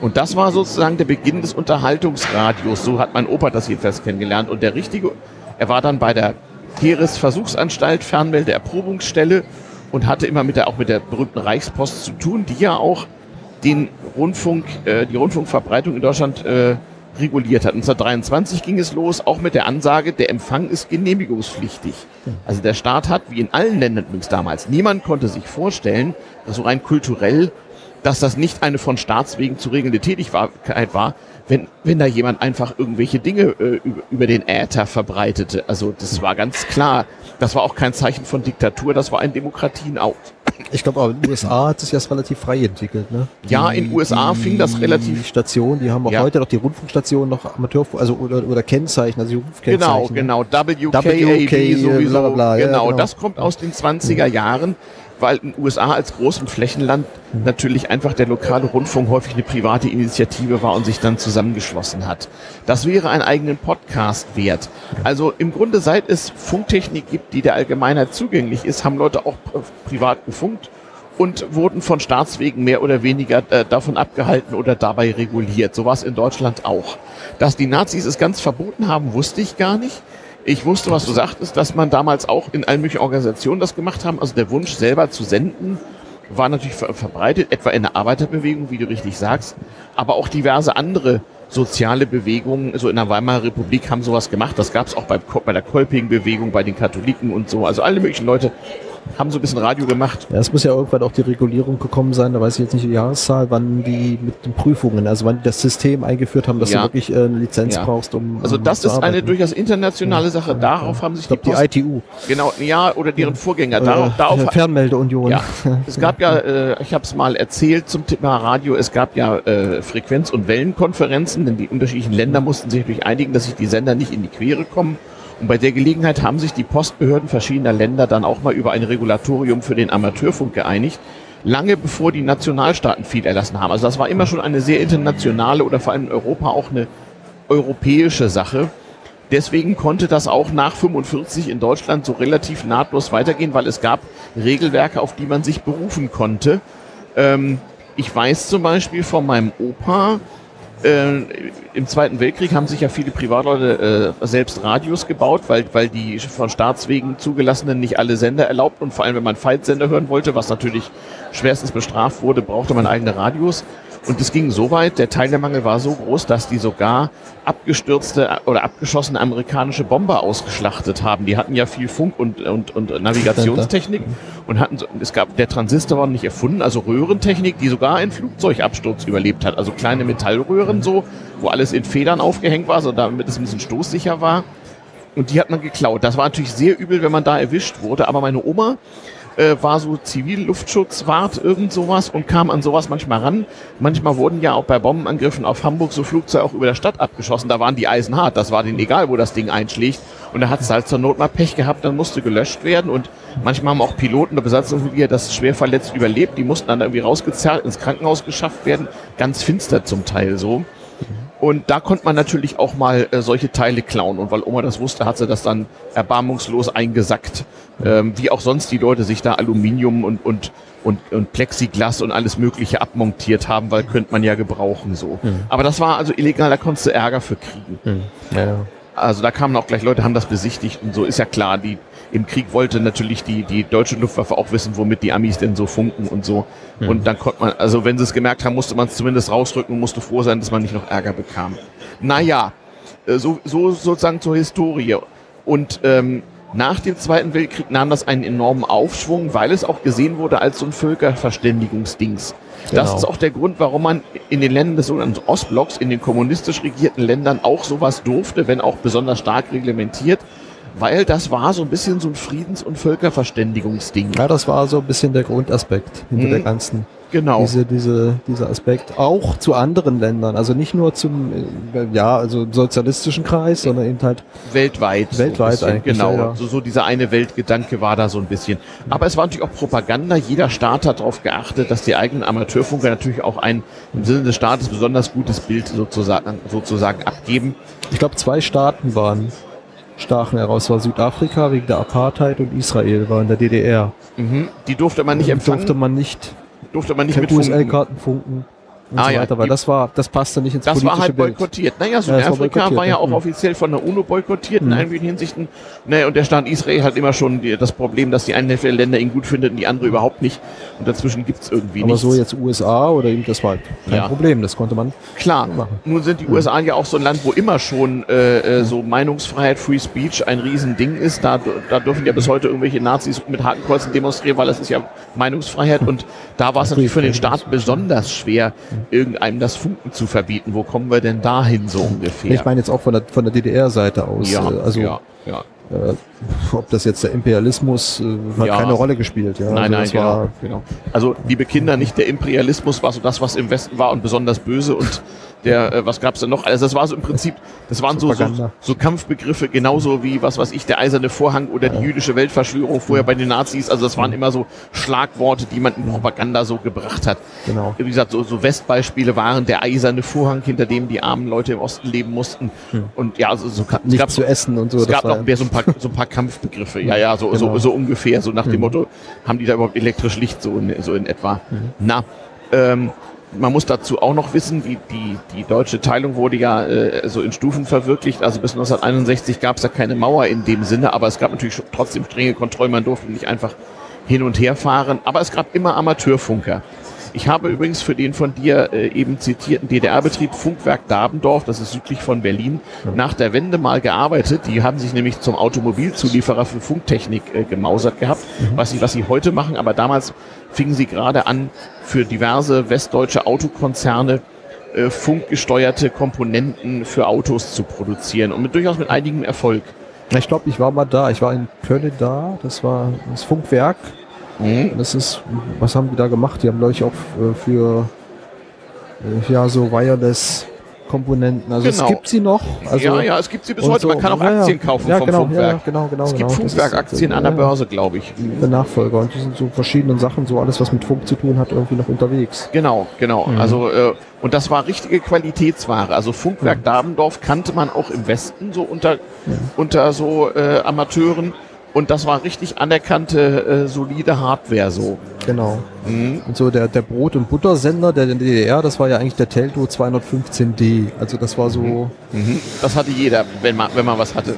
B: Und das war sozusagen der Beginn des Unterhaltungsradios. So hat mein Opa das jedenfalls kennengelernt. Und der richtige, er war dann bei der Heeresversuchsanstalt, Fernmelde Erprobungsstelle und hatte immer mit der, auch mit der berühmten Reichspost zu tun, die ja auch den Rundfunk, äh, die Rundfunkverbreitung in Deutschland äh, reguliert hat. 1923 ging es los, auch mit der Ansage, der Empfang ist genehmigungspflichtig. Also der Staat hat, wie in allen Ländern übrigens damals, niemand konnte sich vorstellen, dass so rein kulturell, dass das nicht eine von Staatswegen zu regelnde Tätigkeit war, wenn, wenn da jemand einfach irgendwelche Dinge äh, über, über den Äther verbreitete. Also das war ganz klar. Das war auch kein Zeichen von Diktatur, das war ein Demokratienau.
A: Ich glaube, aber in den USA hat sich das relativ frei entwickelt. Ne?
B: Ja, in den USA fing das relativ-
A: Die Station, die haben auch
B: Ja.
A: heute noch die Rundfunkstationen noch Amateur, also oder, oder Kennzeichen, also die
B: Genau,
A: Rufkennzeichen.
B: genau. WKAB
A: WK,
B: sowieso.
A: bla, bla, bla, ja,
B: genau,
A: genau.
B: das kommt aus den 20er Jahren, weil in den USA als großem Flächenland natürlich einfach der lokale Rundfunk häufig eine private Initiative war und sich dann zusammengeschlossen hat. Das wäre einen eigenen Podcast wert. Also im Grunde, seit es Funktechnik gibt, die der Allgemeinheit zugänglich ist, haben Leute auch privat gefunkt und wurden von Staatswegen mehr oder weniger äh, davon abgehalten oder dabei reguliert. So war es in Deutschland auch. Dass die Nazis es ganz verboten haben, wusste ich gar nicht. Ich wusste, was du sagtest, dass man damals auch in allen möglichen Organisationen das gemacht haben. Also der Wunsch selber zu senden war natürlich ver verbreitet, etwa in der Arbeiterbewegung, wie du richtig sagst, aber auch diverse andere soziale Bewegungen, so in der Weimarer Republik haben sowas gemacht. Das gab es auch bei, bei der Kolping-Bewegung, bei den Katholiken und so. Also alle möglichen Leute haben so ein bisschen Radio gemacht.
A: Ja, es muss ja irgendwann auch die Regulierung gekommen sein, da weiß ich jetzt nicht die Jahreszahl, wann die mit den Prüfungen, also wann die das System eingeführt haben, dass ja. du wirklich äh, eine Lizenz ja. brauchst, um.
B: Also das ist eine durchaus internationale Sache. Darauf haben sich
A: ich die, Post, die ITU.
B: Genau, ja, oder deren Vorgänger. Darauf, darauf
A: Fernmeldeunion.
B: Ja. Es gab ja, äh, ich habe es mal erzählt zum Thema Radio, es gab ja äh, Frequenz- und Wellenkonferenzen, denn die unterschiedlichen Länder mussten sich natürlich einigen, dass sich die Sender nicht in die Quere kommen. Und bei der Gelegenheit haben sich die Postbehörden verschiedener Länder dann auch mal über ein Regulatorium für den Amateurfunk geeinigt, lange bevor die Nationalstaaten viel erlassen haben. Also das war immer schon eine sehr internationale oder vor allem in Europa auch eine europäische Sache. Deswegen konnte das auch nach 45 in Deutschland so relativ nahtlos weitergehen, weil es gab Regelwerke, auf die man sich berufen konnte. Ähm, ich weiß zum Beispiel von meinem Opa, äh, Im Zweiten Weltkrieg haben sich ja viele Privatleute äh, selbst Radios gebaut, weil, weil die von Staatswegen zugelassenen nicht alle Sender erlaubt und vor allem, wenn man Feitsender hören wollte, was natürlich schwerstens bestraft wurde, brauchte man eigene Radios. Und es ging so weit, der Teilnehmermangel war so groß, dass die sogar abgestürzte oder abgeschossene amerikanische Bomber ausgeschlachtet haben. Die hatten ja viel Funk und, und, und Navigationstechnik und hatten, so, es gab, der Transistor war nicht erfunden, also Röhrentechnik, die sogar einen Flugzeugabsturz überlebt hat. Also kleine Metallröhren so, wo alles in Federn aufgehängt war, so damit es ein bisschen stoßsicher war. Und die hat man geklaut. Das war natürlich sehr übel, wenn man da erwischt wurde. Aber meine Oma, äh, war so Zivilluftschutzwart, irgend sowas und kam an sowas manchmal ran. Manchmal wurden ja auch bei Bombenangriffen auf Hamburg so Flugzeuge auch über der Stadt abgeschossen. Da waren die Eisen hart. Das war denen egal, wo das Ding einschlägt. Und da hat es halt zur Not mal Pech gehabt, dann musste gelöscht werden. Und manchmal haben auch Piloten der Besatzungsmitglieder das schwer verletzt überlebt. Die mussten dann irgendwie rausgezerrt, ins Krankenhaus geschafft werden. Ganz finster zum Teil so. Und da konnte man natürlich auch mal äh, solche Teile klauen. Und weil Oma das wusste, hat sie das dann erbarmungslos eingesackt. Ähm, wie auch sonst die Leute sich da Aluminium und, und, und, und Plexiglas und alles Mögliche abmontiert haben, weil könnte man ja gebrauchen so. Mhm. Aber das war also illegal, da konntest du Ärger für kriegen. Mhm. Ja. Also da kamen auch gleich Leute, haben das besichtigt und so ist ja klar, die im Krieg wollte natürlich die, die deutsche Luftwaffe auch wissen, womit die Amis denn so funken und so. Mhm. Und dann konnte man, also wenn sie es gemerkt haben, musste man es zumindest rausrücken und musste froh sein, dass man nicht noch Ärger bekam. Naja, äh, so, so sozusagen zur Historie. Und ähm, nach dem Zweiten Weltkrieg nahm das einen enormen Aufschwung, weil es auch gesehen wurde als so ein Völkerverständigungsdings. Genau. Das ist auch der Grund, warum man in den Ländern des sogenannten Ostblocks, in den kommunistisch regierten Ländern auch sowas durfte, wenn auch besonders stark reglementiert, weil das war so ein bisschen so ein Friedens- und Völkerverständigungsding.
A: Ja, das war so ein bisschen der Grundaspekt hinter mhm. der ganzen
B: Genau.
A: Diese, diese, dieser Aspekt auch zu anderen Ländern, also nicht nur zum, äh, ja, also sozialistischen Kreis, sondern eben halt
B: weltweit.
A: Weltweit
B: so
A: eigentlich.
B: Genau. Ja, So, so dieser eine Weltgedanke war da so ein bisschen. Aber es war natürlich auch Propaganda. Jeder Staat hat darauf geachtet, dass die eigenen Amateurfunker natürlich auch ein im Sinne des Staates besonders gutes Bild sozusagen, sozusagen abgeben.
A: Ich glaube, zwei Staaten waren stachen heraus. War Südafrika wegen der Apartheid und Israel war in der DDR.
B: Mhm. Die durfte man nicht empfangen.
A: Durfte man nicht
B: durfte man nicht
A: mit USL-Karten funken und ah, so weiter, ja. weil das war, das passte nicht ins
B: Das war halt boykottiert. Naja, Südafrika ja, war, war, ja auch mhm. offiziell von der UNO boykottiert in mhm. einigen Hinsichten. Naja, und der Staat Israel hat immer schon die, das Problem, dass die eine Hälfte der Länder ihn gut findet und die andere überhaupt nicht. Und dazwischen gibt's irgendwie
A: Aber
B: nichts.
A: so jetzt USA oder eben, das war kein ja. Problem, das konnte man
B: Klar, machen. nun sind die USA ja auch so ein Land, wo immer schon äh, äh, so Meinungsfreiheit, Free Speech ein Riesending ist. Da, da dürfen ja bis heute irgendwelche Nazis mit Hakenkreuzen demonstrieren, weil das ist ja Meinungsfreiheit. Und da war es natürlich für den Staat besonders schwer, irgendeinem das Funken zu verbieten. Wo kommen wir denn dahin so ungefähr?
A: Ich meine jetzt auch von der, von der DDR-Seite aus.
B: Ja, äh, also, ja, ja.
A: Äh, ob das jetzt der Imperialismus äh, hat
B: Ja.
A: keine Rolle gespielt. Ja.
B: Nein,
A: Also
B: nein,
A: das
B: genau,
A: war,
B: genau. Also, liebe Kinder, nicht der Imperialismus war so das, was im Westen war und besonders böse und der, äh, was gab's denn noch? Also das war so im Prinzip, das waren so, so, so Kampfbegriffe, genauso wie, was weiß ich, der eiserne Vorhang oder die jüdische Weltverschwörung vorher bei den Nazis. Also das waren immer so Schlagworte, die man in Propaganda so gebracht hat.
A: Genau.
B: Wie gesagt, so, so Westbeispiele waren der eiserne Vorhang, hinter dem die armen Leute im Osten leben mussten. Und ja, also so, es
A: Nichts
B: gab,
A: zu essen und so.
B: es gab noch mehr so ein paar, so ein paar Kampfbegriffe. Ja, ja, so,
A: Genau.
B: so, so ungefähr, so nach dem Motto, haben die da überhaupt elektrisch Licht so in, so in etwa. Na, ähm, man muss dazu auch noch wissen, die, die, die deutsche Teilung wurde ja äh, so in Stufen verwirklicht. Also bis 1961 gab es ja keine Mauer in dem Sinne, aber es gab natürlich trotzdem strenge Kontrollen. Man durfte nicht einfach hin und her fahren. Aber es gab immer Amateurfunker. Ich habe übrigens für den von dir äh, eben zitierten DDR-Betrieb Funkwerk Dabendorf, das ist südlich von Berlin, nach der Wende mal gearbeitet. Die haben sich nämlich zum Automobilzulieferer für Funktechnik äh, gemausert gehabt, was, sie, was sie heute machen. Aber damals fingen sie gerade an, für diverse westdeutsche Autokonzerne äh, funkgesteuerte Komponenten für Autos zu produzieren und mit, durchaus mit einigem Erfolg.
A: Ich glaube, ich war mal da. Ich war in Köln da. Das war das Funkwerk. Und Das ist, was haben die da gemacht? Die haben, glaube ich, auch äh, für äh, ja, so Wireless-Komponenten. Also
B: Genau.
A: es gibt sie noch. Also,
B: ja, ja, es gibt sie bis heute. Man
A: so-
B: kann auch
A: ja.
B: Aktien kaufen
A: ja,
B: vom
A: genau,
B: Funkwerk.
A: Ja, genau, genau.
B: es gibt
A: genau.
B: Funkwerkaktien
A: so,
B: an der Börse, glaube ich.
A: Der Nachfolger. Und die sind so verschiedenen Sachen, so alles, was mit Funk zu tun hat, irgendwie noch unterwegs.
B: Genau, genau.
A: Mhm.
B: Also äh, und das war richtige Qualitätsware. Also Funkwerk Dabendorf kannte man auch im Westen so unter unter so äh, Amateuren und das war richtig anerkannte äh, solide Hardware so.
A: Genau.
B: Mhm.
A: Und so der, der Brot- und Buttersender der DDR, das war ja eigentlich der Telto 215D. Also das war so,
B: Mhm. Das hatte jeder, wenn man wenn man was hatte.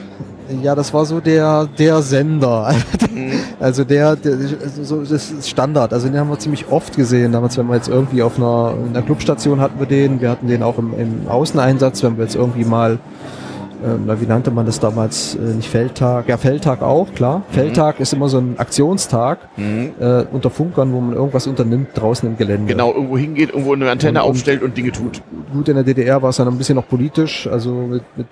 A: ja, das war so der, der Sender.
B: Mhm.
A: Also der, der so, das ist Standard. Also den haben wir ziemlich oft gesehen. Damals, wenn wir jetzt irgendwie auf einer, in einer Clubstation hatten wir den, wir hatten den auch im, im Außeneinsatz, wenn wir jetzt irgendwie mal ähm, na, wie nannte man das damals? Äh, nicht Feldtag. Ja, Feldtag auch, klar. Feldtag ist immer so ein Aktionstag
B: Mhm.
A: äh, unter Funkern, wo man irgendwas unternimmt draußen im Gelände.
B: Genau, irgendwo hingeht, irgendwo eine Antenne
A: Und-
B: aufstellt und Dinge tut.
A: Gut, in der DDR war es dann ein bisschen noch politisch, also mit, mit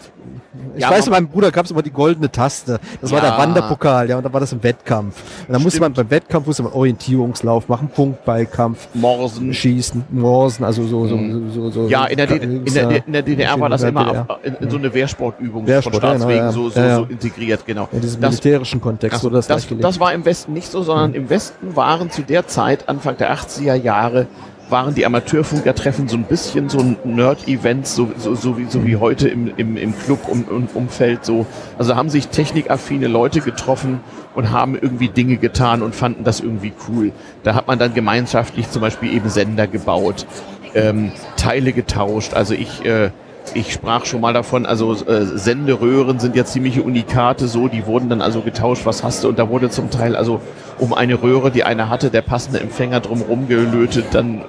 A: ich
B: Ja,
A: weiß, meinem Bruder gab es immer die goldene Taste. Das war
B: Ja.
A: der Wanderpokal, ja, und dann war das im Wettkampf. Und dann musste man beim Wettkampf musste man Orientierungslauf machen, Punktballkampf,
B: Morsen.
A: schießen, Morsen, also so, so,
B: Mhm.
A: so, so
B: Ja,
A: so-
B: in der, D- in, der, in der DDR war das immer
A: DDR.
B: in, in so eine Wehrsportübung
A: Wehrsport,
B: von
A: ja,
B: Staatswegen
A: genau, ja.
B: so, so,
A: Ja, ja.
B: so integriert, genau.
A: in diesem
B: Das-
A: militärischen Kontext das,
B: das,
A: gelegt.
B: das war im Westen nicht so, sondern im Westen waren zu der Zeit, Anfang der 80er Jahre, waren die Amateurfunkertreffen so ein bisschen so ein Nerd-Event, so, so, so, wie, so wie heute im, im, im Club-Umfeld so. Also haben sich technikaffine Leute getroffen und haben irgendwie Dinge getan und fanden das irgendwie cool. Da hat man dann gemeinschaftlich zum Beispiel eben Sender gebaut, ähm, Teile getauscht. Also ich, äh, ich sprach schon mal davon, also äh, Senderöhren sind ja ziemliche Unikate so, die wurden dann also getauscht, was hast du? Und da wurde zum Teil also um eine Röhre, die einer hatte, der passende Empfänger drumherum gelötet, dann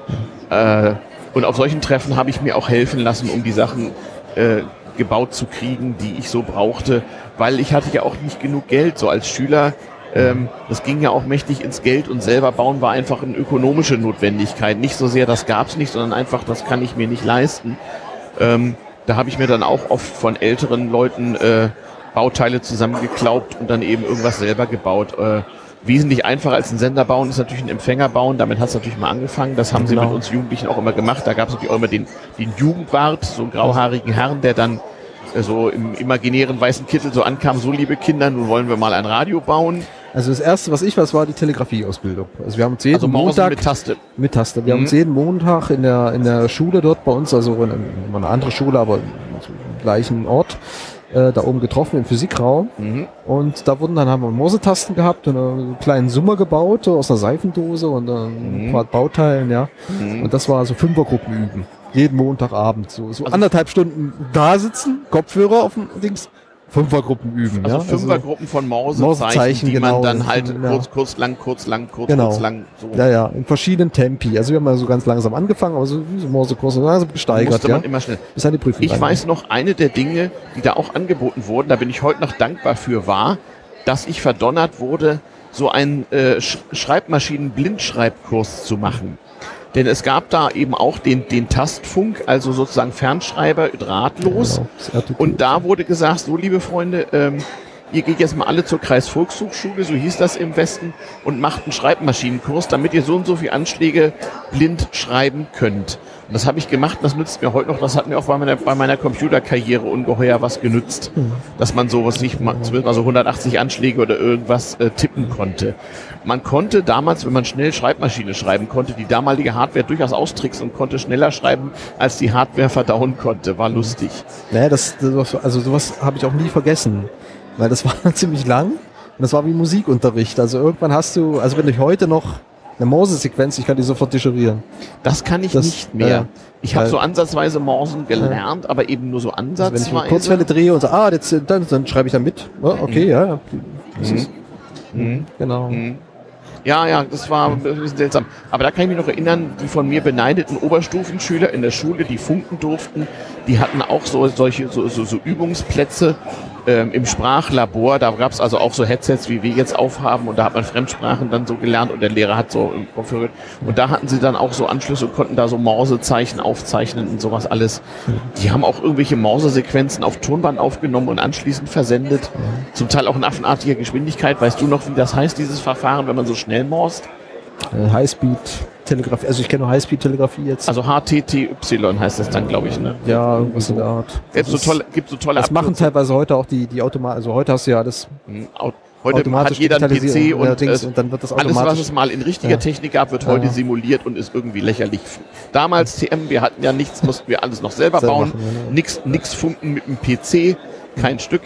B: äh, und auf solchen Treffen habe ich mir auch helfen lassen, um die Sachen äh, gebaut zu kriegen, die ich so brauchte, weil ich hatte ja auch nicht genug Geld, so als Schüler. Ähm, das ging ja auch mächtig ins Geld und selber bauen war einfach eine ökonomische Notwendigkeit. Nicht so sehr, das gab's nicht, sondern einfach, das kann ich mir nicht leisten. Ähm, da habe ich mir dann auch oft von älteren Leuten äh, Bauteile zusammengeklaubt und dann eben irgendwas selber gebaut. Äh, wesentlich einfacher als ein Sender bauen ist natürlich ein Empfänger bauen. Damit hat es natürlich mal angefangen. Das haben sie
A: Genau.
B: mit uns Jugendlichen auch immer gemacht. Da gab es natürlich auch immer den, den Jugendwart, so einen grauhaarigen Herrn, der dann äh, so im imaginären weißen Kittel so ankam, so liebe Kinder, nun wollen wir mal ein Radio bauen.
A: Also das erste, was ich weiß, war die Telegrafieausbildung. Also wir haben uns jeden
B: Also
A: Montag
B: mit Taste.
A: mit Taste. Wir haben
B: Mhm.
A: uns jeden Montag in der in der Schule dort bei uns, also in, in eine andere Schule, aber im gleichen Ort, äh, da oben getroffen im Physikraum.
B: Mhm.
A: Und da wurden dann haben wir Morsetasten gehabt und einen kleinen Summer gebaut aus einer Seifendose und ein paar Bauteilen, ja.
B: Mhm.
A: Und das war so Fünfergruppen üben. Jeden Montagabend. So, so
B: Also-
A: anderthalb Stunden da sitzen, Kopfhörer auf dem Dings, Fünfergruppen üben.
B: Also
A: ja?
B: Fünfergruppen von Morsezeichen,
A: Morsezeichen,
B: die
A: genau.
B: man dann halt
A: Ja.
B: kurz, kurz, lang, kurz, lang, kurz,
A: Genau.
B: kurz, lang, so.
A: Ja, ja, in verschiedenen Tempi. Also wir haben ja so ganz langsam angefangen, aber so so Morsekurs so langsam gesteigert,
B: musste
A: ja.
B: man immer schnell.
A: Bis an die Prüfung.
B: Ich
A: rein.
B: weiß noch, eine der Dinge, die da auch angeboten wurden, da bin ich heute noch dankbar für, war, dass ich verdonnert wurde, so einen äh, Sch Schreibmaschinen-Blindschreibkurs zu machen. Denn es gab da eben auch den, den Tastfunk, also sozusagen Fernschreiber drahtlos.
A: Genau.
B: Und da wurde gesagt, so liebe Freunde, ähm, ihr geht jetzt mal alle zur Kreisvolkshochschule, so hieß das im Westen, und macht einen Schreibmaschinenkurs, damit ihr so und so viele Anschläge blind schreiben könnt. Und das habe ich gemacht, das nützt mir heute noch, das hat mir auch bei meiner, bei meiner Computerkarriere ungeheuer was genützt, mhm. dass man sowas nicht, also 180 Anschläge oder irgendwas äh, tippen konnte. Man konnte damals, wenn man schnell Schreibmaschine schreiben konnte, die damalige Hardware durchaus austricksen und konnte schneller schreiben, als die Hardware verdauen konnte. War lustig.
A: Naja, das, das also sowas habe ich auch nie vergessen, weil das war ziemlich lang und das war wie Musikunterricht. Also irgendwann hast du, also wenn du heute noch eine Morse-Sequenz, ich kann die sofort dechiffrieren.
B: Das kann ich das, nicht mehr. Ja, ich habe so ansatzweise Morsen gelernt, ja. aber eben nur so ansatzweise. Also
A: wenn ich Kurzwelle drehe und so, ah, jetzt, dann, dann schreibe ich da mit. Oh, okay, mhm. ja. Das mhm. ist,
B: mhm. Genau. Mhm. Ja, ja, das war ein bisschen seltsam. Aber da kann ich mich noch erinnern, die von mir beneideten Oberstufenschüler in der Schule, die funken durften, die hatten auch so solche so, so, so Übungsplätze ähm, im Sprachlabor. Da gab es also auch so Headsets, wie wir jetzt aufhaben und da hat man Fremdsprachen dann so gelernt und der Lehrer hat so konfiguriert. Und da hatten sie dann auch so Anschlüsse und konnten da so Morsezeichen aufzeichnen und sowas alles. Die haben auch irgendwelche Morse-Sequenzen auf Tonband aufgenommen und anschließend versendet. Zum Teil auch in affenartiger Geschwindigkeit. Weißt du noch, wie das heißt, dieses Verfahren, wenn man so schnell morst?
A: Äh, Highspeed Telegrafie, also ich kenne nur Highspeed-Telegrafie jetzt.
B: Also HTTY heißt das dann, glaube ich, ne?
A: Ja, irgendwas in der Art.
B: Gibt so tolle, gibt so tolle
A: Das machen teilweise heute auch die, die Automat, also heute hast du ja alles.
B: Mhm, heute hat jeder einen PC und, äh, und, dann wird das alles, was es mal in richtiger ja. Technik gab, wird heute ja. simuliert und ist irgendwie lächerlich. Damals TM, wir hatten ja nichts, mussten wir alles noch selber, selber bauen. Machen, ja. Nix, nix funken mit dem PC, kein Stück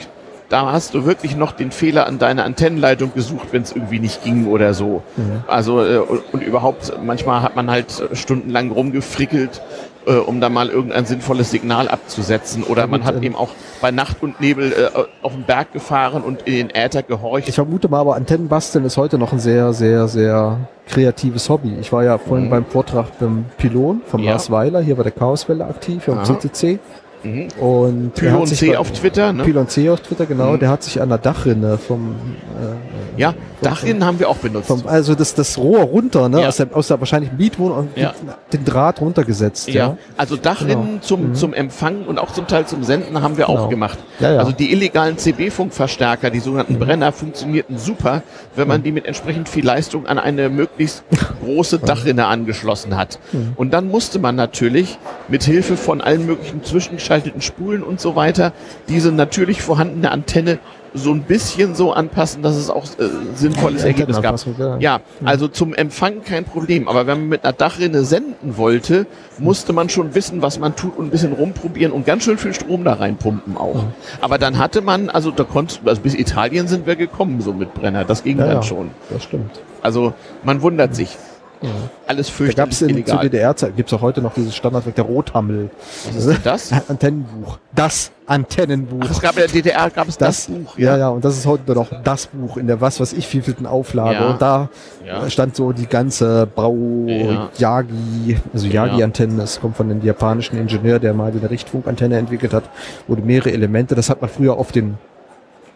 B: da hast du wirklich noch den Fehler an deiner Antennenleitung gesucht, wenn es irgendwie nicht ging oder so. Mhm. Also äh, und überhaupt, manchmal hat man halt stundenlang rumgefrickelt, äh, um da mal irgendein sinnvolles Signal abzusetzen. Oder man hat eben auch bei Nacht und Nebel äh, auf den Berg gefahren und in den Äther gehorcht.
A: Ich vermute mal, aber Antennenbasteln ist heute noch ein sehr, sehr, sehr kreatives Hobby. Ich war ja vorhin mhm. beim Vortrag beim Pylon vom ja. Lars Weiler, hier bei der Chaoswelle aktiv, hier am CCC. Mhm. Und
B: Pylon C auf Twitter,
A: ne? Pylon C auf Twitter, genau. Mhm. Der hat sich an der Dachrinne vom.
B: Äh, ja, vom, Dachrinnen haben wir auch benutzt. Vom,
A: also das, das Rohr runter, ne? Ja. Aus, der, aus der wahrscheinlich Mietwohnung ja. den Draht runtergesetzt. Ja, ja.
B: also Dachrinnen genau. zum, mhm. zum Empfangen und auch zum Teil zum Senden haben wir genau. auch gemacht. Also die illegalen CB-Funkverstärker, die sogenannten mhm. Brenner, funktionierten super, wenn man mhm. die mit entsprechend viel Leistung an eine möglichst große Dachrinne angeschlossen hat. Mhm. Und dann musste man natürlich mit Hilfe von allen möglichen Zwischenschaltungen eingeschalteten Spulen und so weiter diese natürlich vorhandene Antenne so ein bisschen so anpassen, dass es auch äh, sinnvolles Ergebnis gab. Ja. ja, also zum Empfang kein Problem. Aber wenn man mit einer Dachrinne senden wollte, musste man schon wissen, was man tut und ein bisschen rumprobieren und ganz schön viel Strom da reinpumpen auch. Aber dann hatte man, also da konnte, also bis Italien sind wir gekommen so mit Brenner. Das ging ja, dann schon.
A: Das stimmt.
B: Also man wundert sich. Ja. Alles fürchterlich da
A: gab's in, illegal. Zu DDR-Zeit gibt es auch heute noch dieses Standardwerk, der Rothammel.
B: Was ist denn das?
A: Antennenbuch. Das Antennenbuch. Ach,
B: es gab in der DDR gab es das, das, Buch.
A: Ja. ja, ja, und das ist heute noch das Buch in der was was ich wievielten Auflage. Ja. Und da ja. stand so die ganze Bau Yagi, also Yagi-Antennen, das kommt von dem japanischen Ingenieur, der mal eine Richtfunkantenne entwickelt hat, wurde mehrere Elemente. Das hat man früher auf den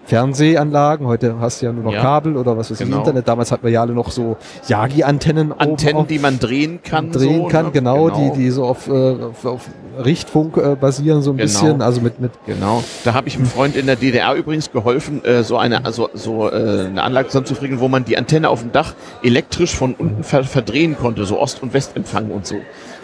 A: Fernsehanlagen. Heute hast du ja nur noch ja, Kabel oder was weiß ich, genau. Internet. Damals hatten wir ja alle noch so Yagi-Antennen.
B: Antennen, die man drehen kann.
A: Drehen so, kann, ne? genau, genau, Die, die so auf, äh, auf, auf Richtfunk äh, basieren so ein genau. bisschen. Also mit, mit
B: genau. Da habe ich einem Freund in der DDR übrigens geholfen, äh, so eine, also, so äh, eine Anlage zusammenzufrieden, wo man die Antenne auf dem Dach elektrisch von unten ver verdrehen konnte, so Ost- und Westempfang und so.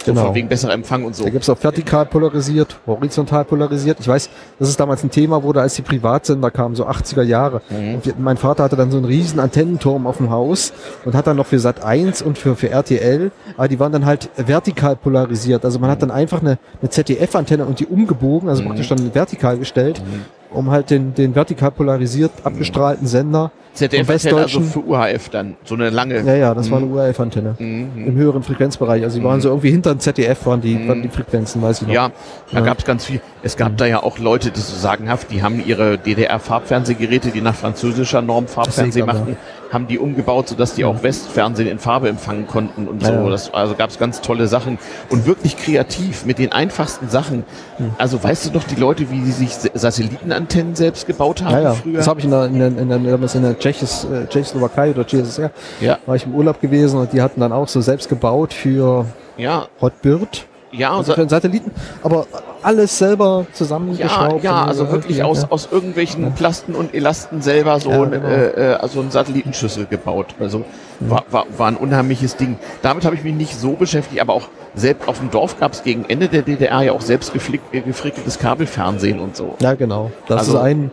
B: So genau. von wegen besserer Empfang und so.
A: Da gibt es auch vertikal polarisiert, horizontal polarisiert. Ich weiß, dass es damals ein Thema wurde, als die Privatsender kamen, so 80er Jahre. Mhm. Und mein Vater hatte dann so einen riesen Antennenturm auf dem Haus und hat dann noch für Sat 1 und für, für RTL, aber die waren dann halt vertikal polarisiert. Also man hat dann einfach eine, eine ZDF-Antenne und die umgebogen, also mhm. praktisch dann vertikal gestellt. Mhm um halt den, den vertikal polarisiert abgestrahlten Sender
B: ZDF-Antenne also für UHF dann, so eine lange.
A: Ja, ja, das mhm. war eine UHF-Antenne mhm. im höheren Frequenzbereich. Also die waren mhm. so irgendwie hinter dem ZDF waren die, waren die mhm. Frequenzen, weiß ich noch.
B: Ja, da ja. gab es ganz viel. Es gab mhm. da ja auch Leute, die so sagenhaft, die haben ihre DDR-Farbfernsehgeräte, die nach französischer Norm Farbfernsehen machten, ja haben die umgebaut, sodass die auch Westfernsehen in Farbe empfangen konnten und so. Das, also gab es ganz tolle Sachen und wirklich kreativ mit den einfachsten Sachen. Hm. Also weißt du noch die Leute, wie die sich Satellitenantennen selbst gebaut haben
A: ja, ja. früher? Das habe ich in der, in der, in der, in der Tschechis, äh, Tschechoslowakei oder GSSR, ja. war ich im Urlaub gewesen und die hatten dann auch so selbst gebaut für
B: ja.
A: Hotbird.
B: Ja,
A: also für einen Satelliten. Aber alles selber zusammengeschraubt.
B: Ja, ja also wirklich aus, aus irgendwelchen ja. Plasten und Elasten selber so, ja, genau. äh, also eine Satellitenschüssel gebaut. Also war, war, war ein unheimliches Ding. Damit habe ich mich nicht so beschäftigt, aber auch selbst auf dem Dorf gab es gegen Ende der DDR ja auch selbst gefrickeltes Kabelfernsehen und so.
A: Ja, genau. Das also, ist ein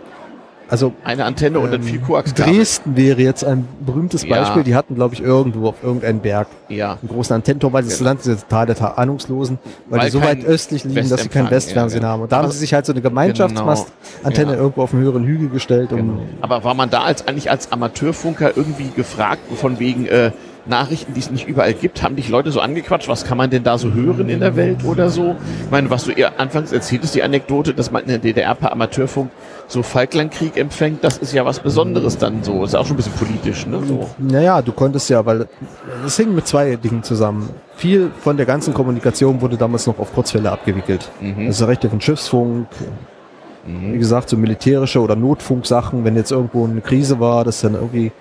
A: also
B: eine Antenne ähm, und dann viel Koaxkabel.
A: Dresden wäre jetzt ein berühmtes Beispiel. Ja. Die hatten, glaube ich, irgendwo auf irgendeinem Berg
B: ja.
A: einen großen Antennenturm, weil das genau. Land ist total der Ahnungslosen, weil, weil die so weit östlich liegen, dass sie kein Westfernsehen ja, haben. Und da haben sie sich halt so eine Gemeinschaftsmastantenne genau. irgendwo auf einen höheren Hügel gestellt. Um genau.
B: Aber war man da als eigentlich als Amateurfunker irgendwie gefragt, von wegen äh, Nachrichten, die es nicht überall gibt, haben dich Leute so angequatscht, was kann man denn da so hören in der Welt oder so? Ich meine, was du eher anfangs erzähltest, die Anekdote, dass man in der DDR per Amateurfunk so Falklandkrieg empfängt, das ist ja was Besonderes dann so. Ist auch schon ein bisschen politisch, ne? So.
A: Naja, du konntest ja, weil es hing mit zwei Dingen zusammen. Viel von der ganzen Kommunikation wurde damals noch auf Kurzwelle abgewickelt. Mhm. Das ist Rechte von Schiffsfunk, mhm. wie gesagt, so militärische oder Notfunksachen, wenn jetzt irgendwo eine Krise war, dass dann irgendwie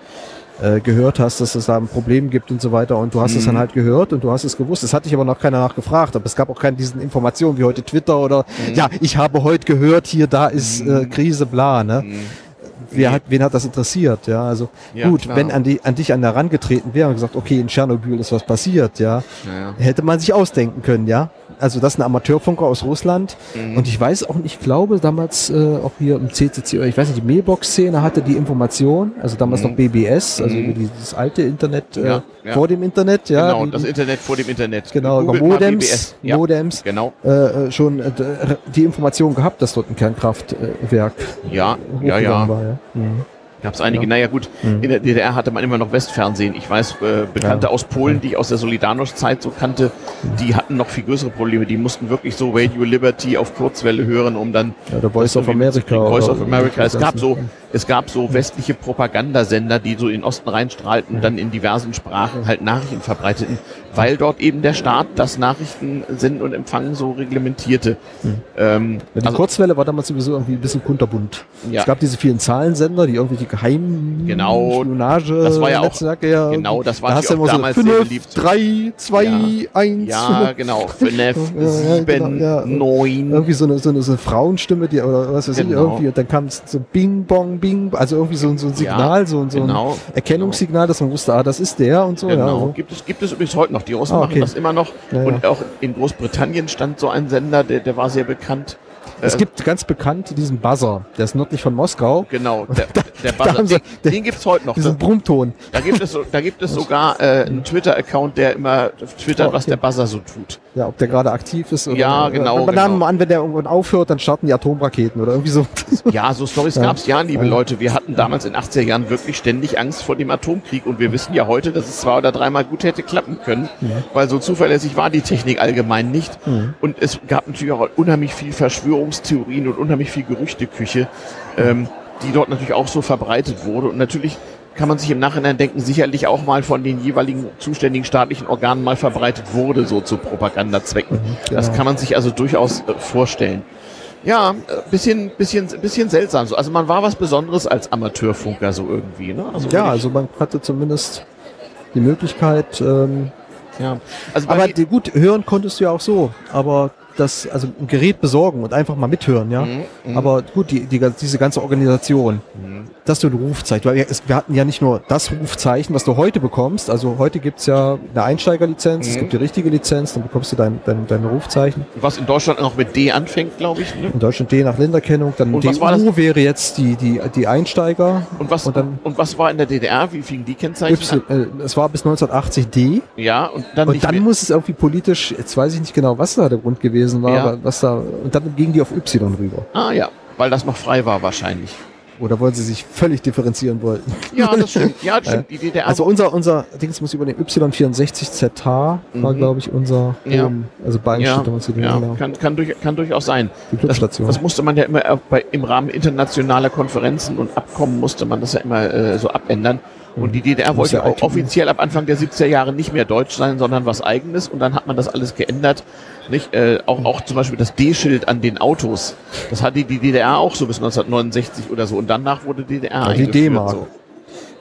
A: äh, gehört hast, dass es da ein Problem gibt und so weiter und du hast mhm. es dann halt gehört und du hast es gewusst. Es hat dich aber noch keiner nachgefragt, aber es gab auch keine diesen Informationen wie heute Twitter oder mhm. ja, ich habe heute gehört, hier, da ist äh, mhm. Krise, bla, ne? Mhm. Wer hat, wen hat das interessiert? Ja, also ja, gut, klar. wenn an, die, an dich an herangetreten wäre und gesagt, okay, in Tschernobyl ist was passiert, ja, ja, ja, hätte man sich ausdenken können, ja also das ist ein Amateurfunker aus Russland. Mhm. Und ich weiß auch nicht, ich glaube damals äh, auch hier im CCC, ich weiß nicht, die Mailbox-Szene hatte die Information, also damals mhm. noch BBS, also mhm. dieses alte Internet äh, ja, ja. vor dem Internet. Ja,
B: genau, die, das Internet vor dem Internet.
A: Genau, über Modems, ja, Modems
B: genau.
A: Äh, äh schon äh, die Information gehabt, dass dort ein Kernkraftwerk
B: ja, ja, ja. war. Ja. Mhm. Gab es einige, ja. naja gut, mhm. in der DDR hatte man immer noch Westfernsehen. Ich weiß, äh, Bekannte ja. aus Polen, die ich aus der Solidarność-Zeit so kannte, die hatten noch viel größere Probleme. Die mussten wirklich so Radio Liberty auf Kurzwelle hören, um dann...
A: Ja, der Voice of America.
B: Voice of America. Es gab so es gab so westliche Propagandasender, die so in den Osten reinstrahlten und dann in diversen Sprachen halt Nachrichten verbreiteten, weil dort eben der Staat das Nachrichtensenden und Empfangen so reglementierte.
A: Mhm. Ähm, ja, die also, Kurzwelle war damals sowieso irgendwie ein bisschen kunterbunt. Ja. Es gab diese vielen Zahlensender, die irgendwelche geheimen
B: genau,
A: Spionage
B: das war ja auch, ja, genau, das war da
A: hast auch damals so 5, sehr beliebt. 3, 2, ja, 1.
B: Ja, genau. 5, 7, genau, 9.
A: Irgendwie so eine, so eine, so eine Frauenstimme, die, oder was weiß genau. ich, irgendwie, und dann kam es so Bing, Bong, Bing, also irgendwie so, so ein Signal, ja, so, so genau, ein Erkennungssignal, dass man wusste, ah, das ist der und so.
B: Genau,
A: ja, so.
B: gibt, es, gibt es übrigens heute noch. Die Russen ah, okay. machen das immer noch. Ja, und auch in Großbritannien stand so ein Sender, der, der war sehr bekannt.
A: Es äh, gibt ganz bekannt diesen Buzzer, der ist nördlich von Moskau.
B: Genau, der, der Buzzer, den, den gibt's heute noch.
A: Diesen Brummton.
B: Da gibt es, da gibt es sogar äh, einen Twitter-Account, der immer twittert, oh, okay. was der Buzzer so tut.
A: Ja, ob der gerade aktiv ist.
B: Oder, ja, genau.
A: Man
B: genau.
A: nahm an, wenn der irgendwann aufhört, dann starten die Atomraketen oder irgendwie so.
B: Ja, so Stories ja. gab's ja, liebe ja. Leute. Wir hatten damals in 80er Jahren wirklich ständig Angst vor dem Atomkrieg und wir wissen ja heute, dass es zwei oder dreimal gut hätte klappen können, ja. weil so zuverlässig war die Technik allgemein nicht. Mhm. Und es gab natürlich auch unheimlich viel Verschwörungstheorien und unheimlich viel Gerüchteküche, ähm, die dort natürlich auch so verbreitet wurde. Und natürlich kann man sich im Nachhinein denken, sicherlich auch mal von den jeweiligen zuständigen staatlichen Organen mal verbreitet wurde, so zu Propagandazwecken. Mhm, genau. Das kann man sich also durchaus äh, vorstellen. Ja, äh, bisschen, bisschen, bisschen seltsam. Also man war was Besonderes als Amateurfunker so irgendwie. Ne?
A: Also ja, also man hatte zumindest die Möglichkeit. Ähm,
B: ja,
A: also aber die, gut hören konntest du ja auch so. Aber das, also ein Gerät besorgen und einfach mal mithören, ja. Mhm, mhm. Aber gut, die, die, diese ganze Organisation, mhm. Dass du ein Rufzeichen, wir, wir hatten ja nicht nur das Rufzeichen, was du heute bekommst, also heute gibt's ja eine Einsteigerlizenz, mhm. es gibt die richtige Lizenz, dann bekommst du dein, dein, dein Rufzeichen.
B: Was in Deutschland noch mit D anfängt, glaube ich. Ne?
A: In Deutschland D nach Länderkennung, dann und DU wäre jetzt die, die, die Einsteiger.
B: Und was, und, dann, und was war in der DDR? Wie fingen die Kennzeichen
A: y, äh, Es war bis 1980 D.
B: Ja, und dann,
A: und dann muss es irgendwie politisch, jetzt weiß ich nicht genau, was da der Grund gewesen war, ja. was da, und dann ging die auf Y rüber.
B: Ah ja, weil das noch frei war wahrscheinlich.
A: Oder wollen sie sich völlig differenzieren wollten?
B: Ja, das stimmt. Ja, das stimmt. Die DDR
A: also unser, unser Dings muss über den Y64ZH mhm. war, glaube ich, unser
B: ja.
A: um, also Beinstedt
B: ja. ja. Genau. Kann, kann, durch, kann durchaus sein.
A: Die Clubstation.
B: Das, das musste man ja immer bei, im Rahmen internationaler Konferenzen und Abkommen musste man das ja immer äh, so abändern. Und die DDR wollte auch offiziell ab Anfang der 70er Jahre nicht mehr deutsch sein, sondern was eigenes. Und dann hat man das alles geändert. Nicht? Äh, auch, auch zum Beispiel das D-Schild an den Autos. Das hatte die DDR auch so bis 1969 oder so. Und danach wurde DDR
A: ja, Die D-Mark. So.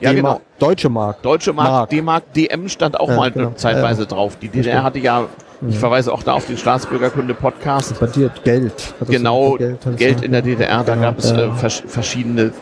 B: Ja, genau.
A: Deutsche Mark.
B: Deutsche Mark, Mark. D-Mark, DM stand auch ja, mal genau. zeitweise ja, drauf. Die DDR hatte ja Ich verweise auch da auf den Staatsbürgerkunde-Podcast.
A: Dir Geld.
B: Genau, Geld,
A: Geld,
B: in der DDR, da
A: Genau,
B: gab es äh, vers verschiedene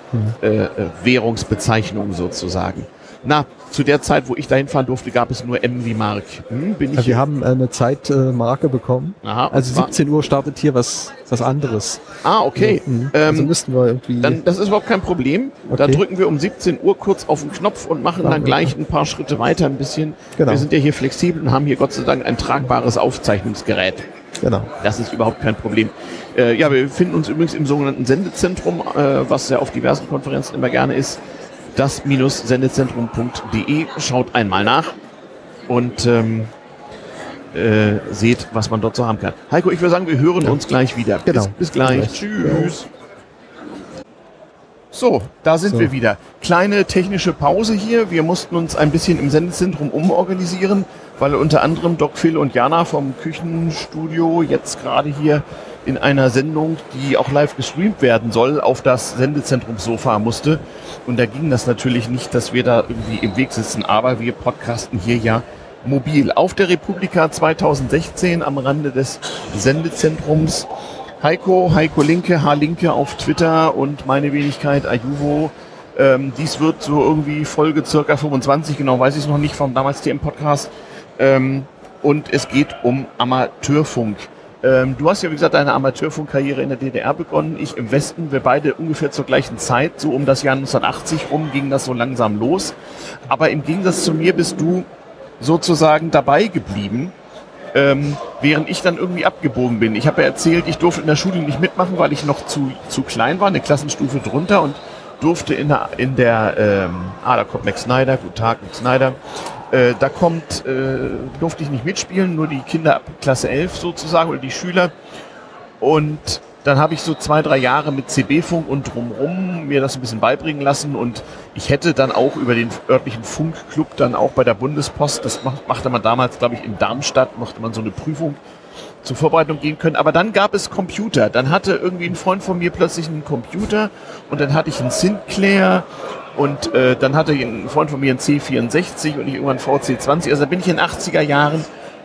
B: äh, äh, Währungsbezeichnungen sozusagen. Na, zu der Zeit, wo ich dahin fahren durfte, gab es nur M wie Mark. Hm, bin ich
A: Ja, wir haben äh, eine Zeitmarke bekommen.
B: Aha,
A: Also
B: zwar-
A: 17 Uhr startet hier was, was anderes.
B: Ah, okay.
A: Mhm. also
B: Ähm,
A: müssten wir irgendwie.
B: dann, das ist überhaupt kein Problem. Da
A: Okay.
B: drücken wir um 17 Uhr kurz auf den Knopf und machen dann gleich ein paar Schritte weiter ein bisschen.
A: Genau.
B: Wir sind ja hier flexibel und haben hier Gott sei Dank ein tragbares Aufzeichnungsgerät.
A: genau.
B: Das ist überhaupt kein Problem. Äh, ja, wir befinden uns übrigens im sogenannten Sendezentrum, äh, was ja auf diversen Konferenzen immer gerne ist. Das-sendezentrum.de. Schaut einmal nach und ähm, äh, seht, was man dort so haben kann. Heiko, ich würde sagen, wir hören uns gleich wieder.
A: Genau.
B: Bis, bis gleich.
A: Bis.
B: Tschüss. So, da sind
A: So.
B: wir wieder. Kleine technische Pause hier. Wir mussten uns ein bisschen im Sendezentrum umorganisieren, weil unter anderem Doc Phil und Jana vom Küchenstudio jetzt gerade hier in einer Sendung, die auch live gestreamt werden soll, auf das Sendezentrumssofa musste. Und da ging das natürlich nicht, dass wir da irgendwie im Weg sitzen, aber wir podcasten hier ja mobil. Auf der Republika 2016 am Rande des Sendezentrums Heiko, Heiko Linke, H. Linke auf Twitter und meine Wenigkeit Ayuvo. Ähm, dies wird so irgendwie Folge circa 25, genau weiß ich es noch nicht, vom damals TM-Podcast. Ähm, und es geht um Amateurfunk. Ähm, du hast ja, wie gesagt, deine Amateurfunkkarriere in der DDR begonnen. Ich im Westen. Wir beide ungefähr zur gleichen Zeit. So um das Jahr 1980 rum ging das so langsam los. Aber im Gegensatz zu mir bist du sozusagen dabei geblieben ähm, während ich dann irgendwie abgebogen bin. Ich habe ja erzählt, ich durfte in der Schule nicht mitmachen, weil ich noch zu, zu klein war, eine Klassenstufe drunter und durfte in der, in der ähm, ah, da kommt Max Snyder, guten Tag, Max Snyder, äh, da kommt, äh, durfte ich nicht mitspielen, nur die Kinder ab Klasse 11 sozusagen oder die Schüler. Und dann habe ich so zwei, drei Jahre mit CB-Funk und drumrum mir das ein bisschen beibringen lassen. Und ich hätte dann auch über den örtlichen Funkclub dann auch bei der Bundespost, das mach- machte man damals, glaube ich, in Darmstadt, machte man so eine Prüfung zur Vorbereitung gehen können. Aber dann gab es Computer. Dann hatte irgendwie ein Freund von mir plötzlich einen Computer und dann hatte ich einen Sinclair und äh, dann hatte ein Freund von mir einen C64 und ich irgendwann einen VC20. Also da bin ich in den 80er Jahren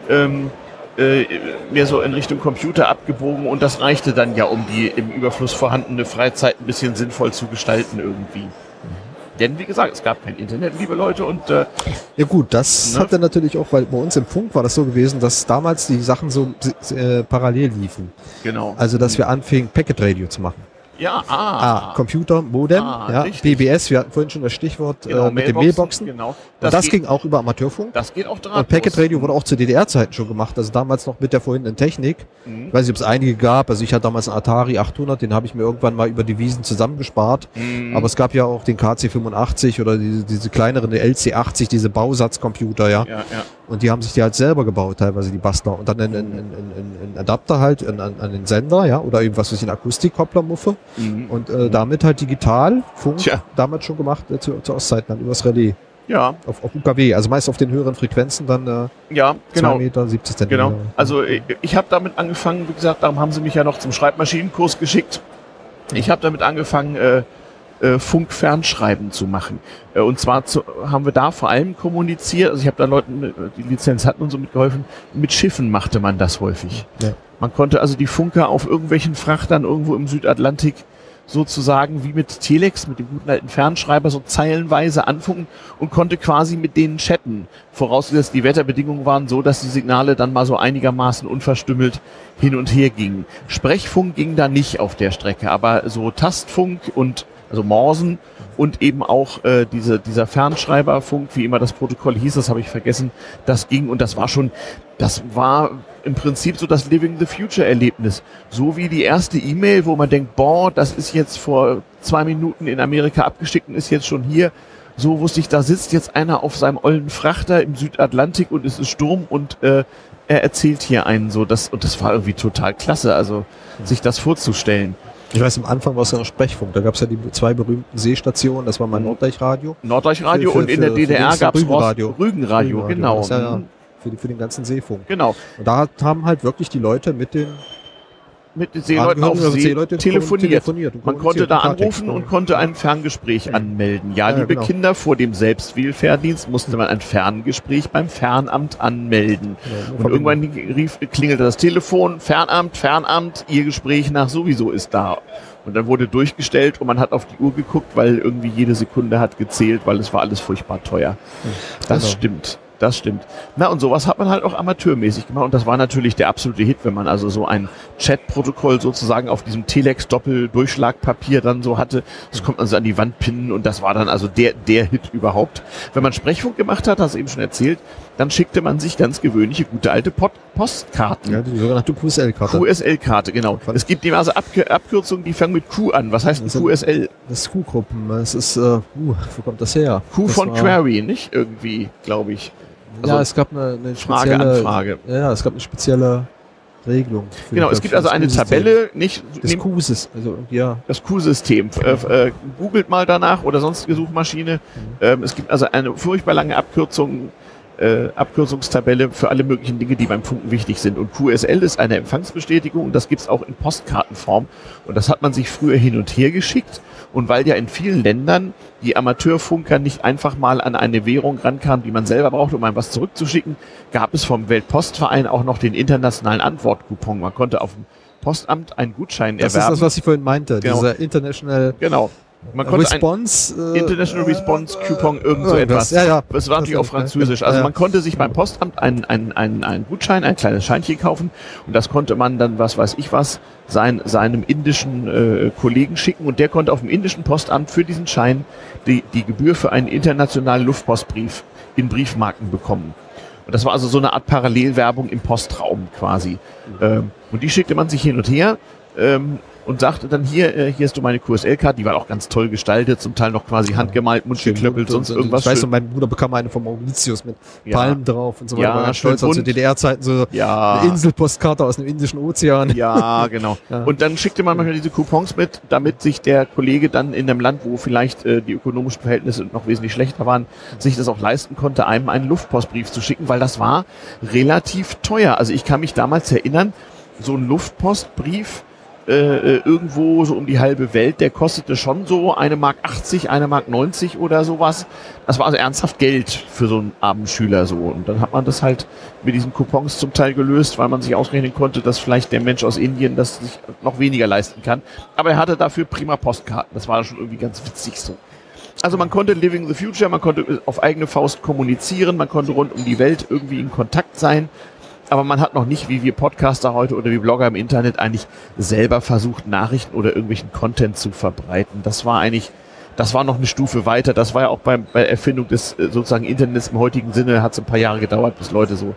B: ähm, äh, mehr so in Richtung Computer abgebogen und das reichte dann ja, um die im Überfluss vorhandene Freizeit ein bisschen sinnvoll zu gestalten irgendwie. Denn wie gesagt, es gab kein Internet, liebe Leute, und äh,
A: Ja gut, das
B: Ne?
A: hat dann natürlich auch, weil bei uns im Funk war das so gewesen, dass damals die Sachen so äh, parallel liefen.
B: genau.
A: Also dass wir anfingen, Packet Radio zu machen.
B: Ja,
A: Ah,
B: ah,
A: Computer, Modem,
B: Ah,
A: ja,
B: richtig.
A: BBS, wir hatten vorhin schon das Stichwort
B: genau,
A: äh, mit den Mailboxen.
B: Genau.
A: Und das
B: geht,
A: ging auch über Amateurfunk.
B: das geht auch drahtlos.
A: Und Packet Radio wurde auch zu DDR-Zeiten schon gemacht, also damals noch mit der vorhandenen Technik.
B: Mhm.
A: Ich weiß nicht, ob es einige gab. Also ich hatte damals einen Atari 800, den habe ich mir irgendwann mal über Devisen zusammengespart.
B: Mhm.
A: Aber es gab ja auch den KC85 oder diese, diese kleineren, die LC80, diese Bausatzcomputer, ja.
B: ja, ja.
A: Und die haben sich die halt selber gebaut, teilweise die Bastler. Und dann einen, einen, einen, einen Adapter halt an, an, an den Sender, ja, oder irgendwas, was ich, einen Akustikkopplermuffe.
B: Mhm.
A: Und äh, damit halt digital, Funk,
B: Tja.
A: damals schon gemacht, äh, zu, zu Ostzeiten dann übers Relais.
B: ja,
A: Auf, auf UKW, also meist auf den höheren Frequenzen dann äh,
B: ja,
A: 2
B: genau.
A: Meter, 70 Zentimeter.
B: Genau. Also ich, ich habe damit angefangen, wie gesagt, darum haben sie mich ja noch zum Schreibmaschinenkurs geschickt. Ich habe damit angefangen, äh, äh, Funkfernschreiben zu machen. Äh, und zwar zu, haben wir da vor allem kommuniziert, also ich habe da Leuten, äh, die Lizenz hatten und so mitgeholfen, mit Schiffen machte man das häufig.
A: Ja.
B: Man konnte also die Funker auf irgendwelchen Frachtern irgendwo im Südatlantik sozusagen wie mit Telex, mit dem guten alten Fernschreiber, so zeilenweise anfunken und konnte quasi mit denen chatten. Vorausgesetzt, die Wetterbedingungen waren so, dass die Signale dann mal so einigermaßen unverstümmelt hin und her gingen. Sprechfunk ging da nicht auf der Strecke, aber so Tastfunk und also Morsen und eben auch äh, diese, dieser Fernschreiberfunk, wie immer das Protokoll hieß, das habe ich vergessen, das ging und das war schon, das war im Prinzip so das Living the Future Erlebnis. So wie die erste E-Mail, wo man denkt, boah, das ist jetzt vor zwei Minuten in Amerika abgeschickt und ist jetzt schon hier. So wusste ich, da sitzt jetzt einer auf seinem ollen Frachter im Südatlantik und es ist Sturm und äh, er erzählt hier einen so. Das, und das war irgendwie total klasse, also sich das vorzustellen.
A: Ich weiß, am Anfang war es ja noch Sprechfunk. Da gab es ja die zwei berühmten Seestationen. Das war mein Norddeutsradio.
B: Norddeutschradio
A: Für- für-
B: und in der DDR gab es
A: Rügenradio.
B: Rügenradio, genau.
A: Das, ja, ja,
B: Mhm.
A: Für, die, für den ganzen Seefunk.
B: Genau.
A: Und da haben halt wirklich die Leute mit den
B: mit den Seeleuten auf
A: also
B: See
A: Seeleute
B: telefoniert.
A: telefoniert und
B: Man konnte da anrufen und konnte ein Ferngespräch anmelden. Ja,
A: Ja,
B: liebe
A: genau.
B: Kinder, vor dem Selbstwählfahrdienst musste man ein Ferngespräch beim Fernamt anmelden.
A: Genau,
B: Und irgendwann rief, klingelte das Telefon, Fernamt, Fernamt, Ihr Gespräch nach sowieso ist da. Und dann wurde durchgestellt und man hat auf die Uhr geguckt, weil irgendwie jede Sekunde hat gezählt, weil es war alles furchtbar teuer. Das
A: Genau.
B: stimmt. Das stimmt. Na, und sowas hat man halt auch amateurmäßig gemacht. Und das war natürlich der absolute Hit, wenn man also so ein Chat-Protokoll sozusagen auf diesem Telex-Doppel-Durchschlagpapier dann so hatte. Das konnte man so an die Wand pinnen und das war dann also der, der Hit überhaupt. Wenn man Sprechfunk gemacht hat, hast du eben schon erzählt, dann schickte man sich ganz gewöhnliche, gute alte Pot Postkarten.
A: Ja, die sogenannte QSL-Karte.
B: QSL-Karte, genau. Es gibt eben also Abk Abkürzungen, die fangen mit Q an. Was heißt
A: Das
B: QSL?
A: Das ist Q-Gruppen. Das ist, äh, uh, wo kommt das her?
B: Q
A: das
B: von Query, nicht irgendwie, glaube ich.
A: Ja,
B: Also
A: es gab eine, eine
B: Frage,
A: spezielle,
B: Anfrage.
A: Ja, es gab eine spezielle Regelung.
B: Genau, es gibt also eine
A: Q-System.
B: Tabelle, nicht
A: des
B: nehmt
A: Qs, also ja,
B: das Q-System. Äh, äh, googelt mal danach oder sonstige Suchmaschine. Ähm, es gibt also eine furchtbar lange Abkürzung, äh, Abkürzungstabelle für alle möglichen Dinge, die beim Funken wichtig sind. Und QSL ist eine Empfangsbestätigung und das gibt's auch in Postkartenform. Und das hat man sich früher hin und her geschickt. Und weil ja in vielen Ländern die Amateurfunker nicht einfach mal an eine Währung rankamen, die man selber brauchte, um einem was zurückzuschicken, gab es vom Weltpostverein auch noch den internationalen Antwortcoupon. Man konnte auf dem Postamt einen Gutschein
A: das
B: erwerben.
A: ist das, was ich vorhin meinte.
B: Genau.
A: Dieser International
B: Genau. Man konnte
A: Response. äh,
B: International Response Coupon, irgend so etwas.
A: Ja, ja.
B: Das war natürlich auf Französisch.
A: ja,
B: Also
A: ja.
B: man konnte sich beim Postamt einen, einen, einen, einen Gutschein, ein kleines Scheinchen kaufen und das konnte man dann, was weiß ich was, sein, seinem indischen äh, Kollegen schicken und der konnte auf dem indischen Postamt für diesen Schein die, die Gebühr für einen internationalen Luftpostbrief in Briefmarken bekommen. Und das war also so eine Art Parallelwerbung im Postraum quasi. Ähm, und die schickte man sich hin und her. Ähm, und sagte dann hier, äh, hier hast du meine QSL-Karte, die war auch ganz toll gestaltet, zum Teil noch quasi handgemalt, mundgeklöppelt, sonst
A: und,
B: irgendwas.
A: Ich weiß noch,
B: schön.
A: mein Bruder bekam eine von Mauritius mit
B: Ja.
A: Palmen drauf und so weiter.
B: Ja,
A: war ganz stolz, zu. DDR-Zeiten so
B: ja,
A: eine Inselpostkarte aus dem Indischen Ozean.
B: ja, genau.
A: Ja.
B: Und dann schickte man manchmal diese Coupons mit, damit sich der Kollege dann in einem Land, wo vielleicht äh, die ökonomischen Verhältnisse noch wesentlich schlechter waren, sich das auch leisten konnte, einem einen Luftpostbrief zu schicken, weil das war relativ teuer. Also ich kann mich damals erinnern, so ein Luftpostbrief äh, äh, irgendwo so um die halbe Welt, der kostete schon so eine Mark 80, eine Mark 90 oder sowas. Das war also ernsthaft Geld für so einen Abendschüler so. Und dann hat man das halt mit diesen Coupons zum Teil gelöst, weil man sich ausrechnen konnte, dass vielleicht der Mensch aus Indien das sich noch weniger leisten kann. Aber er hatte dafür prima Postkarten. Das war schon irgendwie ganz witzig so. Also man konnte Living the Future, man konnte auf eigene Faust kommunizieren, man konnte rund um die Welt irgendwie in Kontakt sein. Aber man hat noch nicht, wie wir Podcaster heute oder wie Blogger im Internet eigentlich selber versucht, Nachrichten oder irgendwelchen Content zu verbreiten. Das war eigentlich, das war noch eine Stufe weiter. Das war ja auch beim, bei Erfindung des äh, sozusagen Internets im heutigen Sinne, hat es ein paar Jahre gedauert, bis Leute so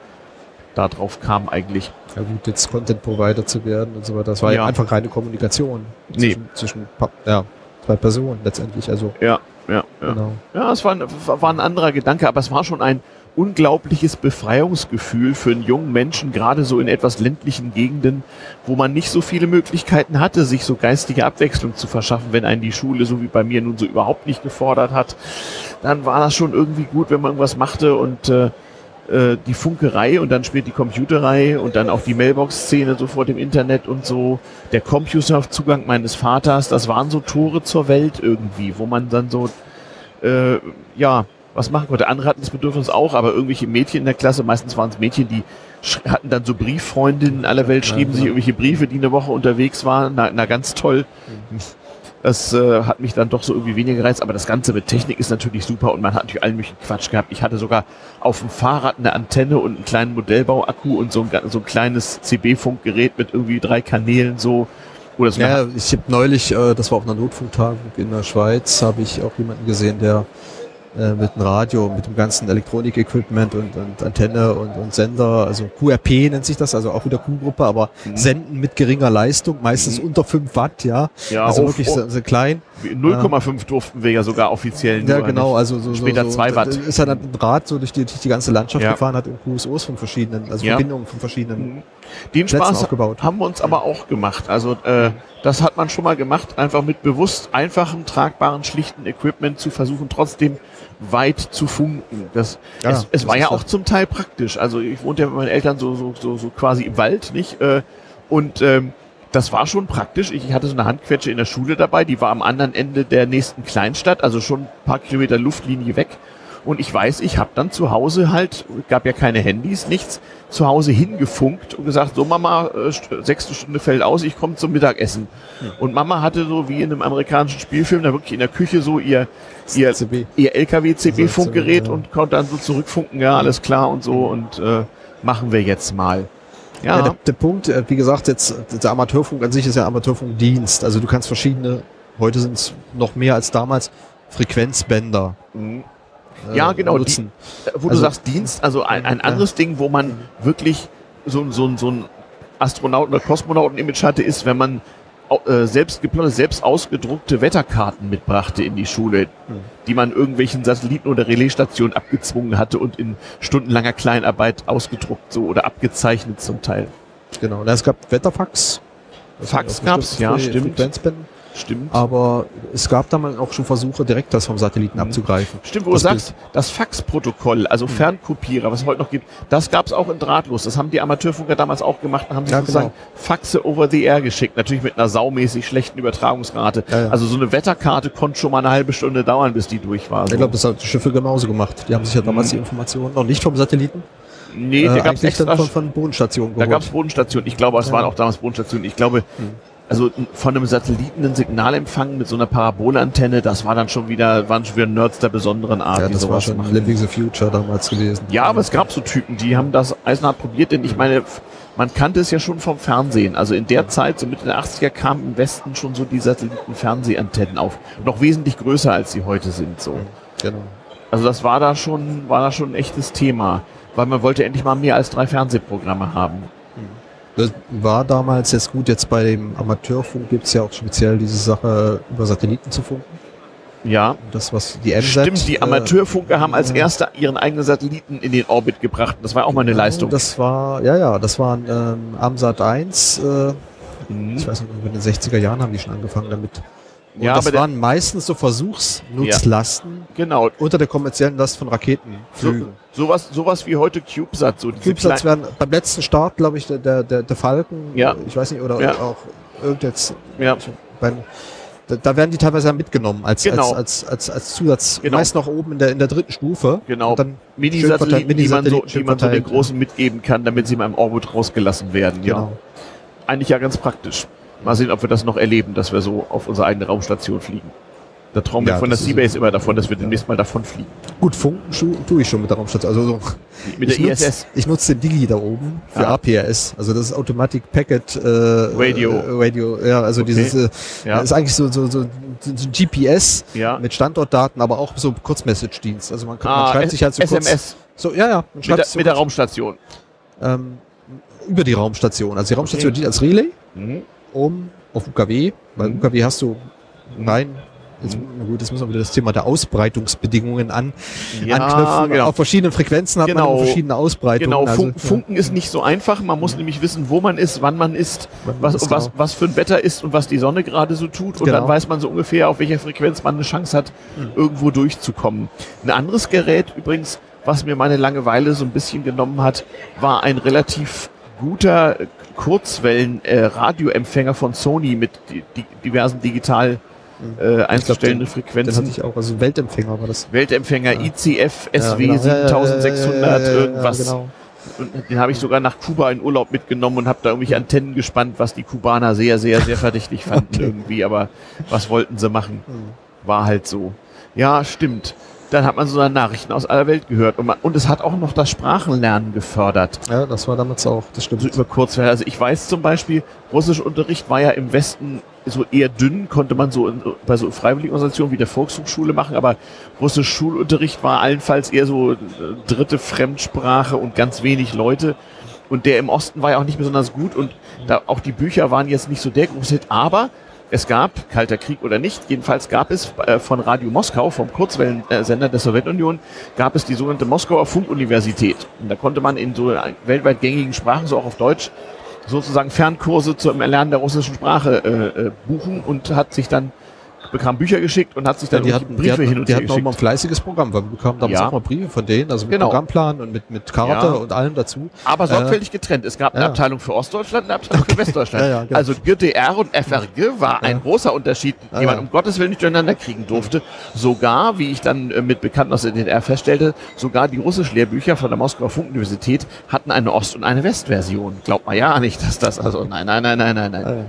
B: da drauf kamen eigentlich.
A: Ja gut, jetzt Content Provider zu werden und so weiter. Das war ja,
B: Ja.
A: einfach keine Kommunikation
B: Nee.
A: zwischen, zwischen ja, zwei Personen letztendlich. Also
B: Ja, ja, ja.
A: genau.
B: Ja, es war, ein- war ein anderer Gedanke, aber es war schon ein unglaubliches Befreiungsgefühl für einen jungen Menschen, gerade so in etwas ländlichen Gegenden, wo man nicht so viele Möglichkeiten hatte, sich so geistige Abwechslung zu verschaffen, wenn einen die Schule, so wie bei mir nun so überhaupt nicht gefordert hat. Dann war das schon irgendwie gut, wenn man irgendwas machte und äh, äh, die Funkerei und dann spielt die Computerei und dann auch die Mailbox-Szene so vor dem Internet und so. Der Computerzugang meines Vaters, das waren so Tore zur Welt irgendwie, wo man dann so, äh, ja, was machen konnte. Andere hatten das Bedürfnis auch, aber irgendwelche Mädchen in der Klasse, meistens waren es Mädchen, die hatten dann so Brieffreundinnen in aller Welt, schrieben
A: Ja,
B: sich
A: ja.
B: irgendwelche Briefe, die eine Woche unterwegs waren. Na, na ganz toll. Das äh, hat mich dann doch so irgendwie weniger gereizt, aber das Ganze mit Technik ist natürlich super und man hat natürlich allen möglichen Quatsch gehabt. Ich hatte sogar auf dem Fahrrad eine Antenne und einen kleinen Modellbauakku und so ein, so ein kleines CB-Funkgerät mit irgendwie drei Kanälen so. Oder so
A: Ja, ich habe neulich, äh, das war auf einer Notfunktagung in der Schweiz, habe ich auch jemanden gesehen, der äh, mit dem Radio, mit dem ganzen Elektronik-Equipment und, und Antenne und, und Sender, also QRP nennt sich das, also auch wieder Q-Gruppe, aber
B: Mhm.
A: senden mit geringer Leistung, meistens
B: Mhm.
A: unter 5 Watt, ja.
B: Ja,
A: also
B: auf-
A: wirklich so, so klein.
B: 0,5 durften wir ja sogar offiziell
A: Ja, genau, also so,
B: Später
A: so, so,
B: zwei Watt.
A: Ist dann ein Rad so durch die, durch die ganze Landschaft
B: Ja.
A: gefahren, hat in QSOs von verschiedenen, also
B: Ja.
A: Verbindungen von verschiedenen
B: Mhm. Den
A: Plätzen
B: Spaß
A: aufgebaut.
B: haben wir uns aber auch gemacht. Also äh, das hat man schon mal gemacht, einfach mit bewusst einfachem, tragbaren, schlichten Equipment zu versuchen, trotzdem weit zu funken. Das,
A: Ja,
B: es, es
A: das
B: war ja- auch zum Teil praktisch. Also ich wohnte ja mit meinen Eltern so, so, so, so quasi im Wald, nicht? Äh, und ähm, das war schon praktisch. Ich hatte so eine Handquetsche in der Schule dabei, die war am anderen Ende der nächsten Kleinstadt, also schon ein paar Kilometer Luftlinie weg. Und ich weiß, ich habe dann zu Hause halt, gab ja keine Handys, nichts, zu Hause hingefunkt und gesagt, so Mama, äh, sechste Stunde fällt aus, ich komme zum Mittagessen. Und Mama hatte so wie in einem amerikanischen Spielfilm da wirklich in der Küche so ihr, ihr,
A: CB.
B: ihr LKW-CB-Funkgerät
A: ja.
B: und konnte dann so zurückfunken, ja, alles klar und so und äh, machen wir jetzt mal.
A: Ja,
B: Ja,
A: der, der Punkt, äh, wie gesagt, jetzt der Amateurfunk an sich ist ja Amateurfunkdienst. Also du kannst verschiedene, heute sind es noch mehr als damals, Frequenzbänder
B: Mhm.
A: Äh,
B: Ja, genau,
A: nutzen.
B: wo du
A: Also-
B: sagst Dienst, also ein, ein
A: Ja.
B: anderes Ding, wo man wirklich so, ein- so, ein- so ein Astronauten- oder Kosmonauten-Image hatte, ist, wenn man äh, selbst geplante, selbst ausgedruckte Wetterkarten mitbrachte in die Schule, die man irgendwelchen Satelliten oder Relaisstationen abgezwungen hatte und in stundenlanger Kleinarbeit ausgedruckt so oder abgezeichnet zum Teil.
A: Genau. Es gab Wetterfax.
B: Fax gab's, ja, stimmt.
A: Frequenzbänden.
B: Stimmt.
A: Aber es gab damals auch schon Versuche, direkt das vom Satelliten abzugreifen.
B: Stimmt, wo
A: Das
B: du sagst, das Faxprotokoll, also
A: Hm.
B: Fernkopierer, was es heute noch gibt, das gab es auch in Drahtlos. Das haben die Amateurfunker damals auch gemacht und haben
A: Ja,
B: sozusagen
A: genau.
B: Faxe over the air geschickt. Natürlich mit einer saumäßig schlechten Übertragungsrate.
A: Ja, ja.
B: Also so eine Wetterkarte konnte schon mal eine halbe Stunde dauern, bis die durch war. So.
A: Ich glaube, das haben die Schiffe genauso gemacht. Die haben sich ja damals die Informationen noch nicht vom Satelliten,
B: nee,
A: äh,
B: da gab es extra,
A: von, von Bodenstationen
B: da
A: geholt.
B: gab es Bodenstationen. Ich glaube, es
A: Ja.
B: waren auch damals Bodenstationen. Ich glaube, also von einem Satelliten ein Signal empfangen mit so einer Parabolantenne, das war dann schon wieder, waren schon wieder Nerds der besonderen Art,
A: ja, das war schon
B: machen.
A: Living the Future damals gewesen.
B: Ja, aber es gab so Typen, die haben das eisenhart probiert, denn ich meine, man kannte es ja schon vom Fernsehen. Also in der Zeit, so Mitte der 80er, kamen im Westen schon so die Satelliten-Fernsehantennen auf. Noch wesentlich größer, als sie heute sind, so.
A: Genau.
B: Also das war da schon, war da schon ein echtes Thema. Weil man wollte endlich mal mehr als drei Fernsehprogramme haben.
A: Das war damals jetzt gut. Jetzt bei dem Amateurfunk gibt es ja auch speziell diese Sache, über Satelliten zu funken.
B: Ja,
A: Das, was die MZ...
B: stimmt. Die
A: äh,
B: Amateurfunker haben als
A: äh,
B: erster ihren eigenen Satelliten in den Orbit gebracht. Das war auch mal eine Leistung.
A: Das war, ja, ja, das waren ähm, Amsat 1. Äh,
B: Mhm.
A: ich weiß nicht, in den 60er Jahren haben die schon angefangen damit. Und
B: Ja,
A: das waren meistens so Versuchsnutzlasten
B: Genau.
A: unter der kommerziellen Last von
B: So,
A: Raketenflügen.
B: sowas, sowas wie heute CubeSat. So
A: CubeSats werden beim letzten Start, glaube ich, der, der, der, Falken,
B: Ja.
A: ich weiß nicht, oder
B: Ja.
A: auch irgend jetzt
B: ja.
A: beim, da, da werden die teilweise ja mitgenommen als,
B: Genau.
A: als, als, als, als Zusatz.
B: Genau.
A: Meist noch oben in der, in der dritten Stufe.
B: Genau. Mini-Satelliten, die man so, die man so den. Großen mitgeben kann, damit sie mal im Orbit rausgelassen werden. Ja.
A: Genau.
B: Eigentlich ja ganz praktisch. Mal sehen, ob wir das noch erleben, dass wir so auf unsere eigene Raumstation fliegen. Da träumen wir
A: Ja,
B: von der Seabase immer davon, dass wir demnächst mal davon fliegen.
A: Gut, funken tue ich schon mit der Raumstation. Also so,
B: Mit der
A: ich nutz-
B: ISS.
A: Ich nutze den Digi da oben für
B: Ah.
A: APRS. Also das ist Automatic Packet äh,
B: Radio.
A: Äh, Radio, ja, also
B: Okay.
A: dieses äh,
B: Ja.
A: ist eigentlich so, so, so, so GPS
B: Ja.
A: mit Standortdaten, aber auch so Kurzmessage-Dienst. Also man, kann, man
B: Ah,
A: schreibt
B: S-
A: sich halt so kurz.
B: SMS
A: So, ja, ja. Man
B: mit der,
A: so
B: mit der
A: kurz,
B: Raumstation.
A: ähm, über die Raumstation. Also die Raumstation
B: Okay.
A: dient als Relay
B: Mhm.
A: Um auf UKW. Bei
B: Mhm.
A: UKW hast du rein. Jetzt,
B: Mhm.
A: na gut, jetzt müssen wir wieder das Thema der Ausbreitungsbedingungen an,
B: Ja,
A: anknüpfen.
B: genau.
A: Auf verschiedenen Frequenzen hat
B: Genau.
A: man verschiedene Ausbreitungen.
B: Genau,
A: also,
B: Fun Funken ist nicht so einfach. Man muss nämlich wissen, wo man ist, wann man ist,
A: Wann
B: was,
A: ist,
B: was,
A: genau.
B: was für ein Wetter ist und was die Sonne gerade so tut. Und
A: Genau.
B: dann weiß man so ungefähr, auf welcher Frequenz man eine Chance hat, irgendwo durchzukommen. Ein anderes Gerät übrigens, was mir meine Langeweile so ein bisschen genommen hat, war ein relativ guter Kurzwellen-Radioempfänger von Sony mit di di diversen digital äh, einzustellenden
A: Den hatte
B: Frequenzen.
A: ich auch. Also Weltempfänger war das.
B: Weltempfänger ICF SW
A: Ja, genau. Ja, ja, ja,
B: 7600
A: ja, ja, ja,
B: irgendwas.
A: genau.
B: Und den habe ich sogar nach Kuba in Urlaub mitgenommen und habe da irgendwelche Antennen gespannt, was die Kubaner sehr, sehr, sehr verdächtig fanden
A: Okay.
B: irgendwie. Aber was wollten sie machen?
A: Hm.
B: War halt so. Ja, stimmt. Dann hat man so Nachrichten aus aller Welt gehört. Und, man, und es hat auch noch das Sprachenlernen gefördert.
A: Ja, das war damals auch. Das stimmt.
B: So über Kurzwelle. Also ich weiß zum Beispiel, Russischunterricht war ja im Westen so eher dünn, konnte man so in, bei so Freiwilligenorganisationen wie der Volkshochschule machen, aber Russisch Schulunterricht war allenfalls eher so äh, dritte Fremdsprache und ganz wenig Leute. Und der im Osten war ja auch nicht besonders gut und da auch die Bücher waren jetzt nicht so der große Hit, aber es gab, Kalter Krieg oder nicht, jedenfalls gab es äh, von Radio Moskau, vom Kurzwellensender der Sowjetunion, gab es die sogenannte Moskauer Funkuniversität. Und da konnte man in so weltweit gängigen Sprachen, so auch auf Deutsch, sozusagen Fernkurse zum Erlernen der russischen Sprache äh, äh, buchen und hat sich dann bekam Bücher geschickt und hat sich dann
A: ja, die hatten,
B: Briefe
A: die hatten,
B: hin und
A: die
B: her
A: hatten auch
B: geschickt.
A: mal ein fleißiges Programm, weil wir bekamen damals
B: Ja.
A: auch mal Briefe von denen, also mit
B: Genau.
A: Programmplan und mit, mit Karte
B: Ja.
A: und allem dazu.
B: Aber sorgfältig getrennt. Es gab eine. Abteilung für Ostdeutschland, eine Abteilung für Westdeutschland.
A: Genau.
B: Also GDR und FRG war ein großer Unterschied, den man um Gottes Willen nicht durcheinander kriegen durfte. Sogar, wie ich dann äh, mit Bekannten aus der DDR feststellte, sogar die russischen Lehrbücher von der Moskauer Funkuniversität hatten eine Ost- und eine Westversion. Glaubt man ja nicht, dass das also nein, nein, nein, nein, nein, nein.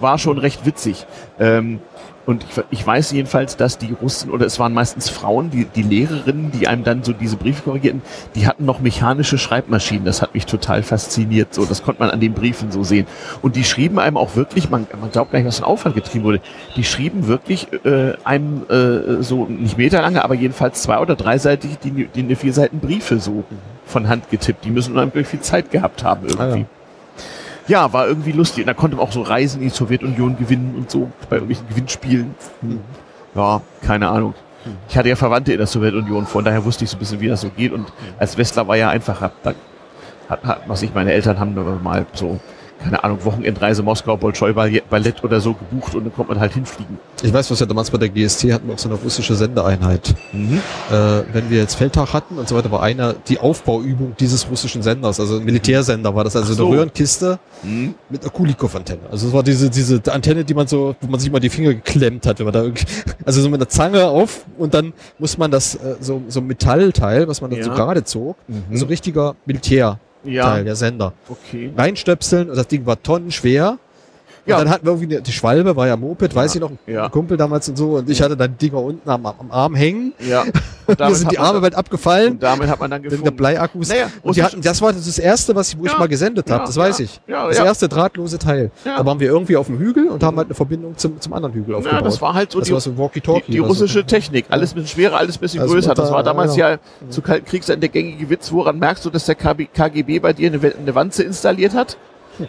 B: War schon recht witzig. Ähm, und ich, ich weiß jedenfalls, dass die Russen, oder es waren meistens Frauen, die, die Lehrerinnen, die einem dann so diese Briefe korrigierten, die hatten noch mechanische Schreibmaschinen. Das hat mich total fasziniert. So, das konnte man an den Briefen so sehen. Und die schrieben einem auch wirklich, man, man glaubt gar nicht, was für ein Aufwand getrieben wurde. Die schrieben wirklich äh, einem äh, so nicht meterlange, aber jedenfalls zwei- oder dreiseitig die, die eine vier Seiten Briefe so von Hand getippt. Die müssen unheimlich viel Zeit gehabt haben irgendwie.
A: Ah, ja.
B: War irgendwie lustig. Und da konnte man auch so Reisen in die Sowjetunion gewinnen und so bei irgendwelchen Gewinnspielen.
A: Mhm.
B: Ja, keine Ahnung. Ich hatte ja Verwandte in der Sowjetunion, von daher wusste ich so ein bisschen, wie das so geht. Und als Westler war ja einfacher. Da hat, hat, was ich, meine Eltern haben mal so, keine Ahnung, Wochenendreise Moskau, Bolschoi Ballett oder so gebucht und dann konnte man halt hinfliegen.
A: Ich weiß, was wir damals bei der GST hatten, wir auch so eine russische Sendeeinheit.
B: Mhm.
A: Äh, wenn wir jetzt Feldtag hatten und so weiter, war einer die Aufbauübung dieses russischen Senders, also ein Militärsender war das, also
B: so.
A: eine Röhrenkiste
B: Mhm.
A: mit einer Kulikow-Antenne. Also es war diese, diese Antenne, die man so, wo man sich mal die Finger geklemmt hat, wenn man da irgendwie, also so mit einer Zange auf und dann muss man das, äh, so, so ein Metallteil, was man dann
B: Ja.
A: so gerade zog,
B: Mhm.
A: so ein richtiger Militärteil,
B: Ja,
A: der Sender.
B: okay.
A: Reinstöpseln und das Ding war tonnenschwer. Und
B: Ja.
A: dann hatten wir irgendwie eine, die Schwalbe, war ja Moped, weiß ich noch, ein
B: Ja.
A: Kumpel damals und so, und ich hatte dann Dinger unten am, am Arm hängen.
B: Ja. Und damit
A: sind die Arme bald abgefallen.
B: Und damit hat man dann
A: Wegen der
B: gefunden.
A: Bleiakkus.
B: Naja,
A: und die hatten, das war das erste, was ich, wo ich
B: Ja.
A: mal gesendet habe,
B: Ja,
A: das weiß
B: ja.
A: ich.
B: Ja,
A: das
B: ja.
A: erste drahtlose Teil.
B: Ja.
A: Da waren wir irgendwie auf dem Hügel und haben halt eine Verbindung zum, zum anderen Hügel
B: Ja,
A: aufgebaut.
B: das war halt so
A: das
B: die,
A: war so ein
B: die,
A: Walkie-Talkie.
B: die
A: oder so.
B: russische Technik. Alles ein bisschen schwerer, alles ein bisschen
A: Also
B: größer.
A: da-
B: Das war damals
A: ja.
B: ja zu Kalten Kriegszeiten der gängige Witz. Woran merkst du, dass der KGB bei dir eine, eine Wanze installiert hat?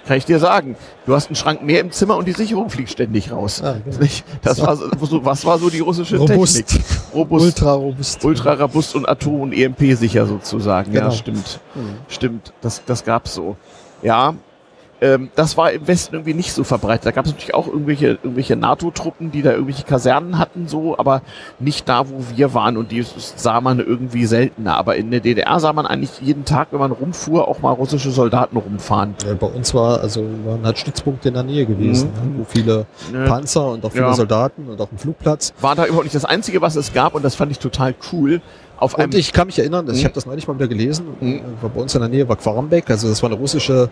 B: Kann ich dir sagen. Du hast einen Schrank mehr im Zimmer und die Sicherung fliegt ständig raus.
A: Ja, genau.
B: Das war so, was war so die russische
A: Robust.
B: Technik? Robust.
A: Ultra robust.
B: Ultra robust und Atom- und EMP-sicher sozusagen. Ja,
A: Genau.
B: stimmt.
A: Mhm.
B: Stimmt. Das, das gab's so. Ja. Ähm, das war im Westen irgendwie nicht so verbreitet. Da gab es natürlich auch irgendwelche, irgendwelche NATO-Truppen, die da irgendwelche Kasernen hatten, so, aber nicht da, wo wir waren und die sah man irgendwie seltener. Aber in der DDR sah man eigentlich jeden Tag, wenn man rumfuhr, auch mal russische Soldaten rumfahren.
A: Ja, bei uns war, also waren halt Stützpunkte in der Nähe gewesen,
B: Mhm.
A: ne, wo viele
B: Ne?
A: Panzer und auch viele
B: Ja.
A: Soldaten und auch ein Flugplatz.
B: War da überhaupt nicht das Einzige, was es gab und das fand ich total cool. Auf
A: Und ich kann mich erinnern, ich
B: Mhm.
A: habe das neulich mal wieder gelesen,
B: Mhm.
A: äh, war bei uns in der Nähe war Quarmbek, also das war eine russische,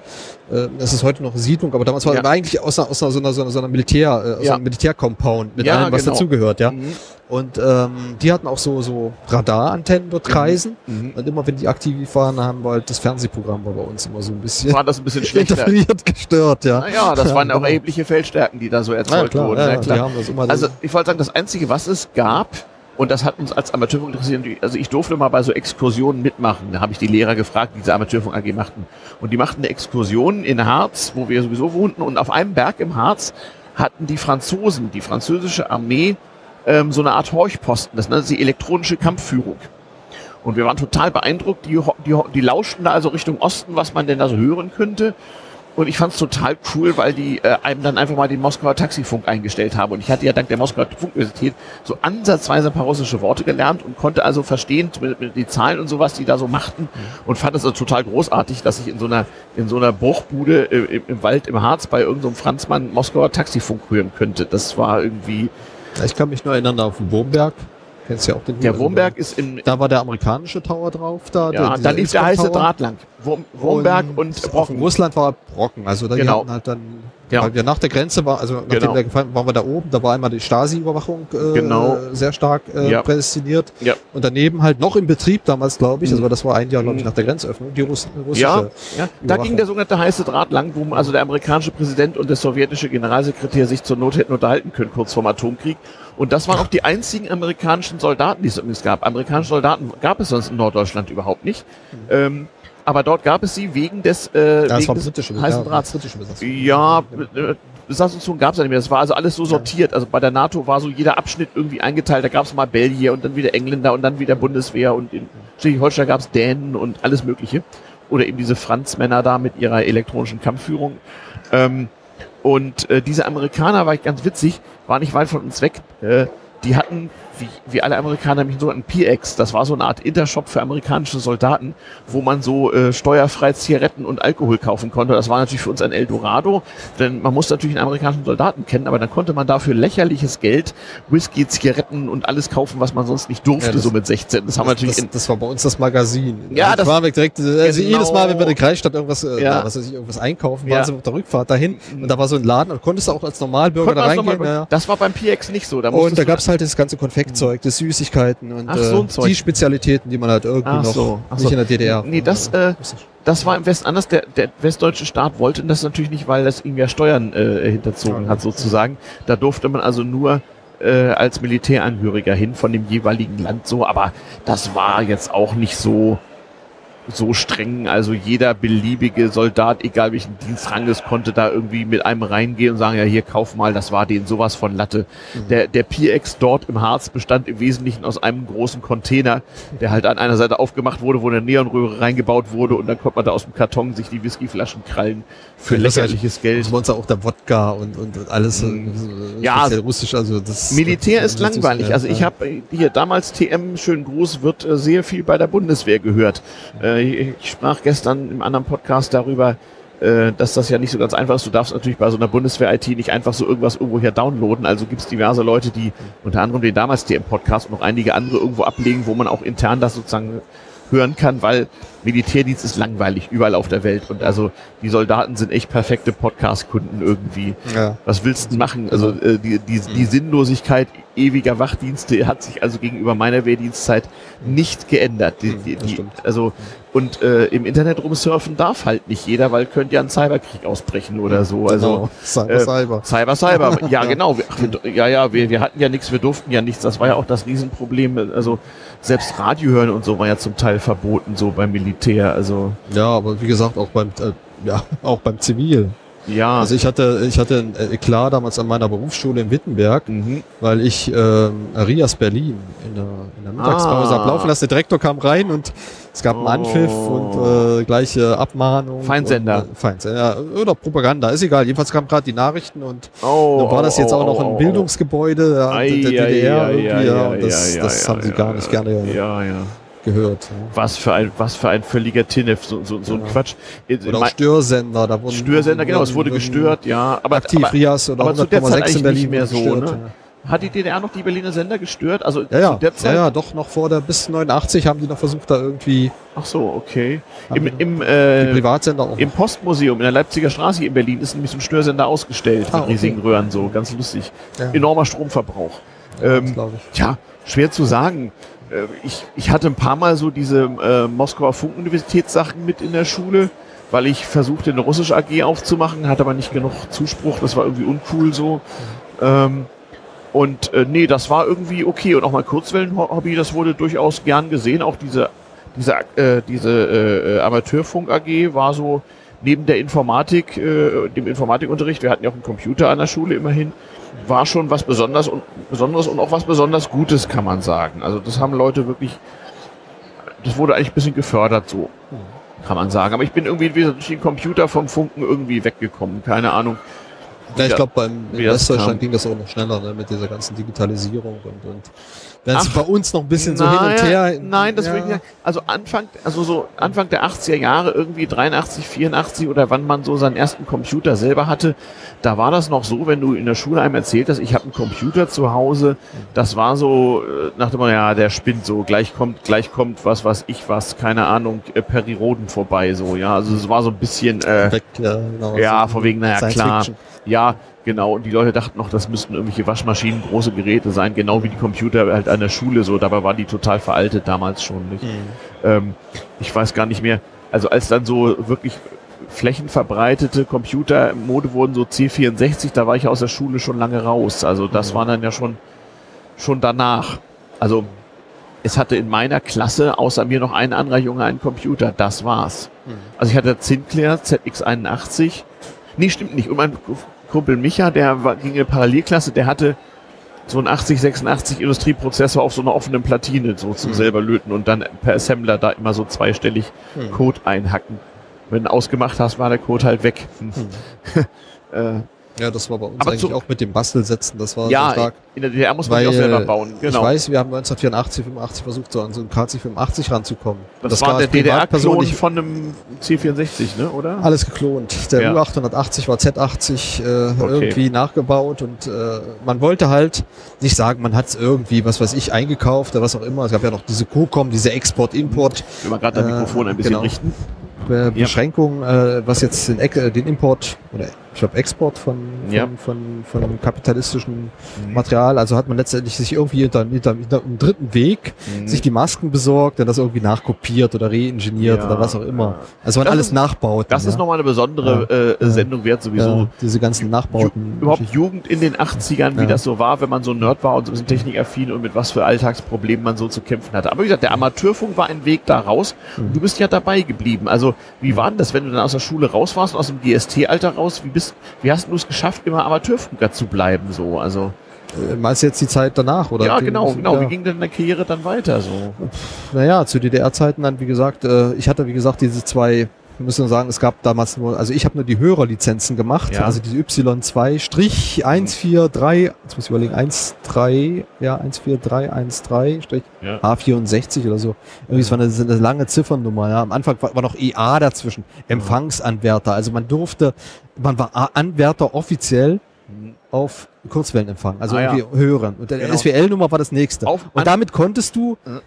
A: äh, das ist heute noch eine Siedlung, aber damals war
B: Ja.
A: war eigentlich aus einer, aus einer, so einer, so einer, Militär, äh, aus
B: Ja.
A: einem Militärcompound mit
B: Ja,
A: allem, was
B: genau.
A: dazugehört, ja.
B: Mhm.
A: Und ähm, die hatten auch so, so Radarantennen dort kreisen.
B: Mhm.
A: Und immer wenn die aktiv waren, haben wir halt das Fernsehprogramm war bei uns immer so ein bisschen
B: war das ein bisschen schlechter.
A: interferiert gestört, ja.
B: Naja, das
A: Ja,
B: waren auch
A: genau.
B: erhebliche Feldstärken, die da so
A: Ja,
B: erzeugt
A: klar,
B: wurden.
A: ja,
B: Ja,
A: ja,
B: klar. Also ich wollte sagen, das Einzige, was es gab, und das hat uns als Amateurfunk interessiert, also ich durfte mal bei so Exkursionen mitmachen. Da habe ich die Lehrer gefragt, die diese Amateurfunk AG machten. Und die machten eine Exkursion in Harz, wo wir sowieso wohnten. Und auf einem Berg im Harz hatten die Franzosen, die französische Armee, ähm, so eine Art Horchposten. Das nannte sie elektronische Kampfführung. Und wir waren total beeindruckt. Die, die, die lauschten da also Richtung Osten, was man denn da so hören könnte. Und ich fand es total cool, weil die äh, einem dann einfach mal den Moskauer Taxifunk eingestellt haben. Und ich hatte ja dank der Moskauer Funkuniversität so ansatzweise ein paar russische Worte gelernt und konnte also verstehen, die Zahlen und sowas, die da so machten. Und fand es also total großartig, dass ich in so einer, in so einer Bruchbude äh, im, im Wald im Harz bei irgendeinem so Franzmann Moskauer Taxifunk hören könnte. Das war irgendwie.
A: Ich kann mich nur erinnern auf den Wurmberg. Kennst du ja auch den
B: Der Wurmberg ist im.
A: Da war der amerikanische Tower drauf. Da,
B: Ja, da lief der heiße. Draht lang. Wurm, Wurmberg und,
A: auf
B: Brocken.
A: Russland war Brocken. Also da
B: Genau.
A: halt dann,
B: Ja.
A: weil wir nach der Grenze waren, also nachdem
B: Genau.
A: der gefallen waren wir da oben, da war einmal die Stasi-Überwachung äh,
B: Genau.
A: sehr stark äh,
B: Ja.
A: prädestiniert.
B: Ja.
A: Und daneben halt noch im Betrieb damals, glaube ich, also
B: Mhm.
A: das war ein Jahr, glaube ich,
B: Mhm.
A: nach der Grenzöffnung, die Russ russische.
B: Ja, ja. Da ging der sogenannte heiße Draht lang, wo also der amerikanische Präsident und der sowjetische Generalsekretär sich zur Not hätten unterhalten können, kurz vorm Atomkrieg. Und das waren auch die einzigen amerikanischen Soldaten, die es übrigens gab. Amerikanische Soldaten gab es sonst in Norddeutschland überhaupt nicht. Ähm, aber dort gab es sie wegen des, äh,
A: ja, das
B: wegen
A: war
B: des
A: britische,
B: heißen
A: ja,
B: Drahts.
A: britische Besatzung.
B: Ja, äh, Besatzungszone gab es ja nicht mehr. Das war also alles so sortiert. Also bei der NATO war so jeder Abschnitt irgendwie eingeteilt. Da gab es mal Belgier und dann wieder Engländer und dann wieder Bundeswehr und in Schleswig-Holstein gab es Dänen und alles Mögliche. Oder eben diese Franzmänner da mit ihrer elektronischen Kampfführung. Ähm, Und äh, diese Amerikaner, war ich ganz witzig, war nicht weit von uns weg. Äh, die hatten wie, wie alle Amerikaner nämlich so einen PX. Das war so eine Art Intershop für amerikanische Soldaten, wo man so äh, steuerfrei Zigaretten und Alkohol kaufen konnte. Das war natürlich für uns ein Eldorado, denn man musste natürlich einen amerikanischen Soldaten kennen, aber dann konnte man dafür lächerliches Geld Whisky, Zigaretten und alles kaufen, was man sonst nicht durfte, ja, das, so mit 16.
A: Das, haben wir natürlich. Das, das, war bei uns das Magazin.
B: Ja, also das
A: war direkt. Also genau. jedes Mal, wenn wir in der Kreisstadt irgendwas, äh, ja. was weiß ich, irgendwas einkaufen, ja. waren sie auf der Rückfahrt dahin und da war so ein Laden und konntest du auch als Normalbürger da reingehen.
B: ja. Das war beim PX nicht so.
A: Da und da gab's halt das ganze Konfektzeug, das Süßigkeiten und so äh, die Spezialitäten, die man halt irgendwie Ach noch so. Ach nicht so. in der DDR.
B: Nee, das, äh, das war im Westen anders. Der, der westdeutsche Staat wollte das natürlich nicht, weil das ihm ja Steuern äh, hinterzogen hat sozusagen. Da durfte man also nur äh, als Militärangehöriger hin von dem jeweiligen Land so, aber das war jetzt auch nicht so so streng. Also jeder beliebige Soldat, egal welchen Dienstrang es konnte da irgendwie mit einem reingehen und sagen, ja, hier kauf mal, das war denen sowas von Latte. Mhm. Der, der PX dort im Harz bestand im Wesentlichen aus einem großen Container, der halt an einer Seite aufgemacht wurde, wo eine Neonröhre reingebaut wurde und dann konnte man da aus dem Karton sich die Whiskyflaschen krallen für lächerliches Geld.
A: Monster auch der Wodka und, und, und alles
B: mhm. ja, russisch. Also das Militär ist langweilig. Also ich habe hier damals TM schön groß wird äh, sehr viel bei der Bundeswehr gehört. Äh, ich sprach gestern im anderen Podcast darüber, äh, dass das ja nicht so ganz einfach ist. Du darfst natürlich bei so einer Bundeswehr-IT nicht einfach so irgendwas irgendwoher downloaden. Also gibt es diverse Leute, die unter anderem den damals TM-Podcast und noch einige andere irgendwo ablegen, wo man auch intern das sozusagen hören kann, weil Militärdienst ist langweilig überall auf der Welt und also die Soldaten sind echt perfekte Podcast-Kunden irgendwie. Ja. Was willst du machen? Also äh, die, die, die mhm. Sinnlosigkeit ewiger Wachdienste hat sich also gegenüber meiner Wehrdienstzeit nicht geändert. Die, die, die, also und äh, im Internet rumsurfen darf halt nicht jeder, weil könnte ja ein Cyberkrieg ausbrechen oder so. Also genau.
A: Cyber, äh, Cyber.
B: Cyber, Cyber. Ja, genau. Wir, ach, ja, ja, wir, wir hatten ja nichts, wir durften ja nichts. Das war ja auch das Riesenproblem. Also selbst Radio hören und so war ja zum Teil verboten, so beim Militär. Also
A: ja, aber wie gesagt, auch beim äh, ja auch beim Zivil. Ja. Also ich hatte, ich hatte ein Eklat damals an meiner Berufsschule in Wittenberg, mhm. weil ich äh, Arias Berlin in der, in der Mittagspause ah. ablaufen lassen. Der Direktor kam rein und es gab einen Anpfiff und
B: oh.
A: äh, gleiche Abmahnung.
B: Feindsender.
A: Und, äh, Feindsender. Oder Propaganda, ist egal. Jedenfalls kamen gerade die Nachrichten und oh, dann war das jetzt auch noch ein oh, oh, oh. Bildungsgebäude der, der DDR irgendwie. Ja, und das, das haben sie gar nicht gerne
B: ja, ja.
A: Gehört.
B: Was für ein, was für ein völliger Tinnef, so, so, so ein Quatsch.
A: Oder auch Störsender, da
B: wurden Störsender, genau, es wurde gestört, ja.
A: Aber, Aktiv aber, Rias oder 100,6 in Berlin
B: nicht mehr so, gestört, ne? Hat die DDR noch die Berliner Sender gestört? Also
A: ja, ja, der Zeit? ja, ja, doch noch vor der bis 89 haben die noch versucht, da irgendwie.
B: Ach so, okay. Im, im, äh,
A: Privatsender
B: auch. Im Postmuseum in der Leipziger Straße in Berlin ist nämlich so ein Störsender ausgestellt ah, mit riesigen okay. Röhren, so ganz lustig. Ja. Enormer Stromverbrauch. Ja, ähm, ich. Tja, schwer zu sagen. Äh, ich, ich hatte ein paar Mal so diese äh, Moskauer Funkuniversitätssachen mit in der Schule, weil ich versuchte, eine russische AG aufzumachen, hatte aber nicht genug Zuspruch, das war irgendwie uncool so. Ähm, und äh, nee, das war irgendwie okay. Und auch mein Kurzwellen-Hobby, das wurde durchaus gern gesehen. Auch diese, diese, äh, diese äh, Amateurfunk AG war so neben der Informatik, äh, dem Informatikunterricht, wir hatten ja auch einen Computer an der Schule immerhin, war schon was besonders und Besonderes und auch was besonders Gutes, kann man sagen. Also das haben Leute wirklich, das wurde eigentlich ein bisschen gefördert so, kann man sagen. Aber ich bin irgendwie wie durch den Computer vom Funken irgendwie weggekommen. Keine Ahnung.
A: Ja, ich glaube, beim in Westdeutschland ging das auch noch schneller ne, mit dieser ganzen Digitalisierung und, und wenn es bei uns noch ein bisschen so hin und her.
B: Nein, das ja. würde ich nicht Also Anfang, also so Anfang der 80er Jahre, irgendwie 83, 84 oder wann man so seinen ersten Computer selber hatte, da war das noch so, wenn du in der Schule einem erzählt hast, ich habe einen Computer zu Hause, das war so, äh, nach dem ja, der spinnt so, gleich kommt, gleich kommt was, was ich was, keine Ahnung, äh, Periroden vorbei, so, ja. Also es war so ein bisschen äh, Weg, ja, genau, ja, so von wegen, naja, klar. Fiction. Ja, genau. Und die Leute dachten noch, das müssten irgendwelche Waschmaschinen, große Geräte sein, genau wie die Computer halt an der Schule so. Dabei war die total veraltet damals schon. Nicht? Mhm. Ähm, ich weiß gar nicht mehr. Also als dann so wirklich flächenverbreitete Computer im Mode wurden, so C64, da war ich aus der Schule schon lange raus. Also das mhm. war dann ja schon, schon danach. Also es hatte in meiner Klasse außer mir noch ein anderer Junge einen Computer. Das war's. Mhm. Also ich hatte Sinclair ZX81. Nee, stimmt nicht. Und mein Kumpel Micha, der war, ging in eine Parallelklasse, der hatte so ein 8086 Industrieprozessor auf so einer offenen Platine so zum mhm. selber löten und dann per Assembler da immer so zweistellig mhm. Code einhacken. Wenn du ausgemacht hast, war der Code halt weg. Mhm. äh,
A: Ja, das war bei uns
B: Aber
A: eigentlich auch mit dem Bastelsetzen, das war
B: Ja,
A: so stark.
B: in der DDR muss man
A: Weil
B: auch selber bauen. Genau.
A: ich weiß, wir haben 1984, 85 versucht, so an so einen KC85 ranzukommen.
B: das,
A: Und
B: war der
A: als Privatperson
B: DDR-Klon von einem C64, ne, oder?
A: alles geklont. Der
B: Ja.
A: U880 war Z80 äh,
B: Okay.
A: irgendwie nachgebaut und äh, man wollte halt nicht sagen, man hat es irgendwie, was weiß ich, eingekauft oder was auch immer. Es gab ja noch diese COCOM, diese Export-Import.
B: Will man gerade das
A: Äh,
B: Mikrofon ein bisschen
A: genau.
B: richten.
A: Be Beschränkung, äh, was jetzt den, äh, den Import oder ich glaube Export von, von,
B: Ja.
A: von, von kapitalistischen Material, also hat man letztendlich sich irgendwie hinter, hinter, hinter einem dritten Weg
B: Mhm.
A: sich die Masken besorgt, dann das irgendwie nachkopiert oder reingeniert
B: Ja,
A: oder was auch immer.
B: ja.
A: Also man
B: Das
A: alles
B: ist-
A: nachbaut.
B: Das ist nochmal eine besondere äh, Sendung wert sowieso.
A: ja, diese ganzen Nachbauten.
B: Überhaupt Jugend in den 80ern, wie
A: Ja.
B: das so war, wenn man so ein Nerd war und so ein bisschen technikaffin und mit was für Alltagsproblemen man so zu kämpfen hatte. Aber wie gesagt, der Amateurfunk war ein Weg da raus.
A: Mhm.
B: Und du bist ja dabei geblieben. Also, wie war denn das, wenn du dann aus der Schule raus warst, aus dem GST-Alter raus? Wie bist, wie hast du es geschafft, immer Amateurfunker zu bleiben, so? Also,
A: Äh, Meinst du jetzt die Zeit danach? Oder
B: ja, genau, genau.
A: Ja.
B: Wie ging denn deine Karriere dann weiter, so?
A: Naja, zu DDR-Zeiten dann, wie gesagt, äh, ich hatte, wie gesagt, diese zwei, wir müssen sagen, es gab damals nur, also ich habe nur die Hörerlizenzen gemacht,
B: Ja.
A: also diese Y2-143, jetzt muss ich überlegen, 13, ja, 14313 Strich
B: Ja.
A: H64 oder so. Irgendwie, es war eine, eine lange Ziffernummer, ja. Am Anfang war, war noch EA dazwischen, Empfangsanwärter, also man durfte, man war Anwärter offiziell auf Kurzwellenempfang, also
B: Ah, ja.
A: irgendwie hören. Und der
B: Genau.
A: SWL-Nummer war das nächste.
B: Auf-
A: und damit konntest du
B: Ja.
A: äh,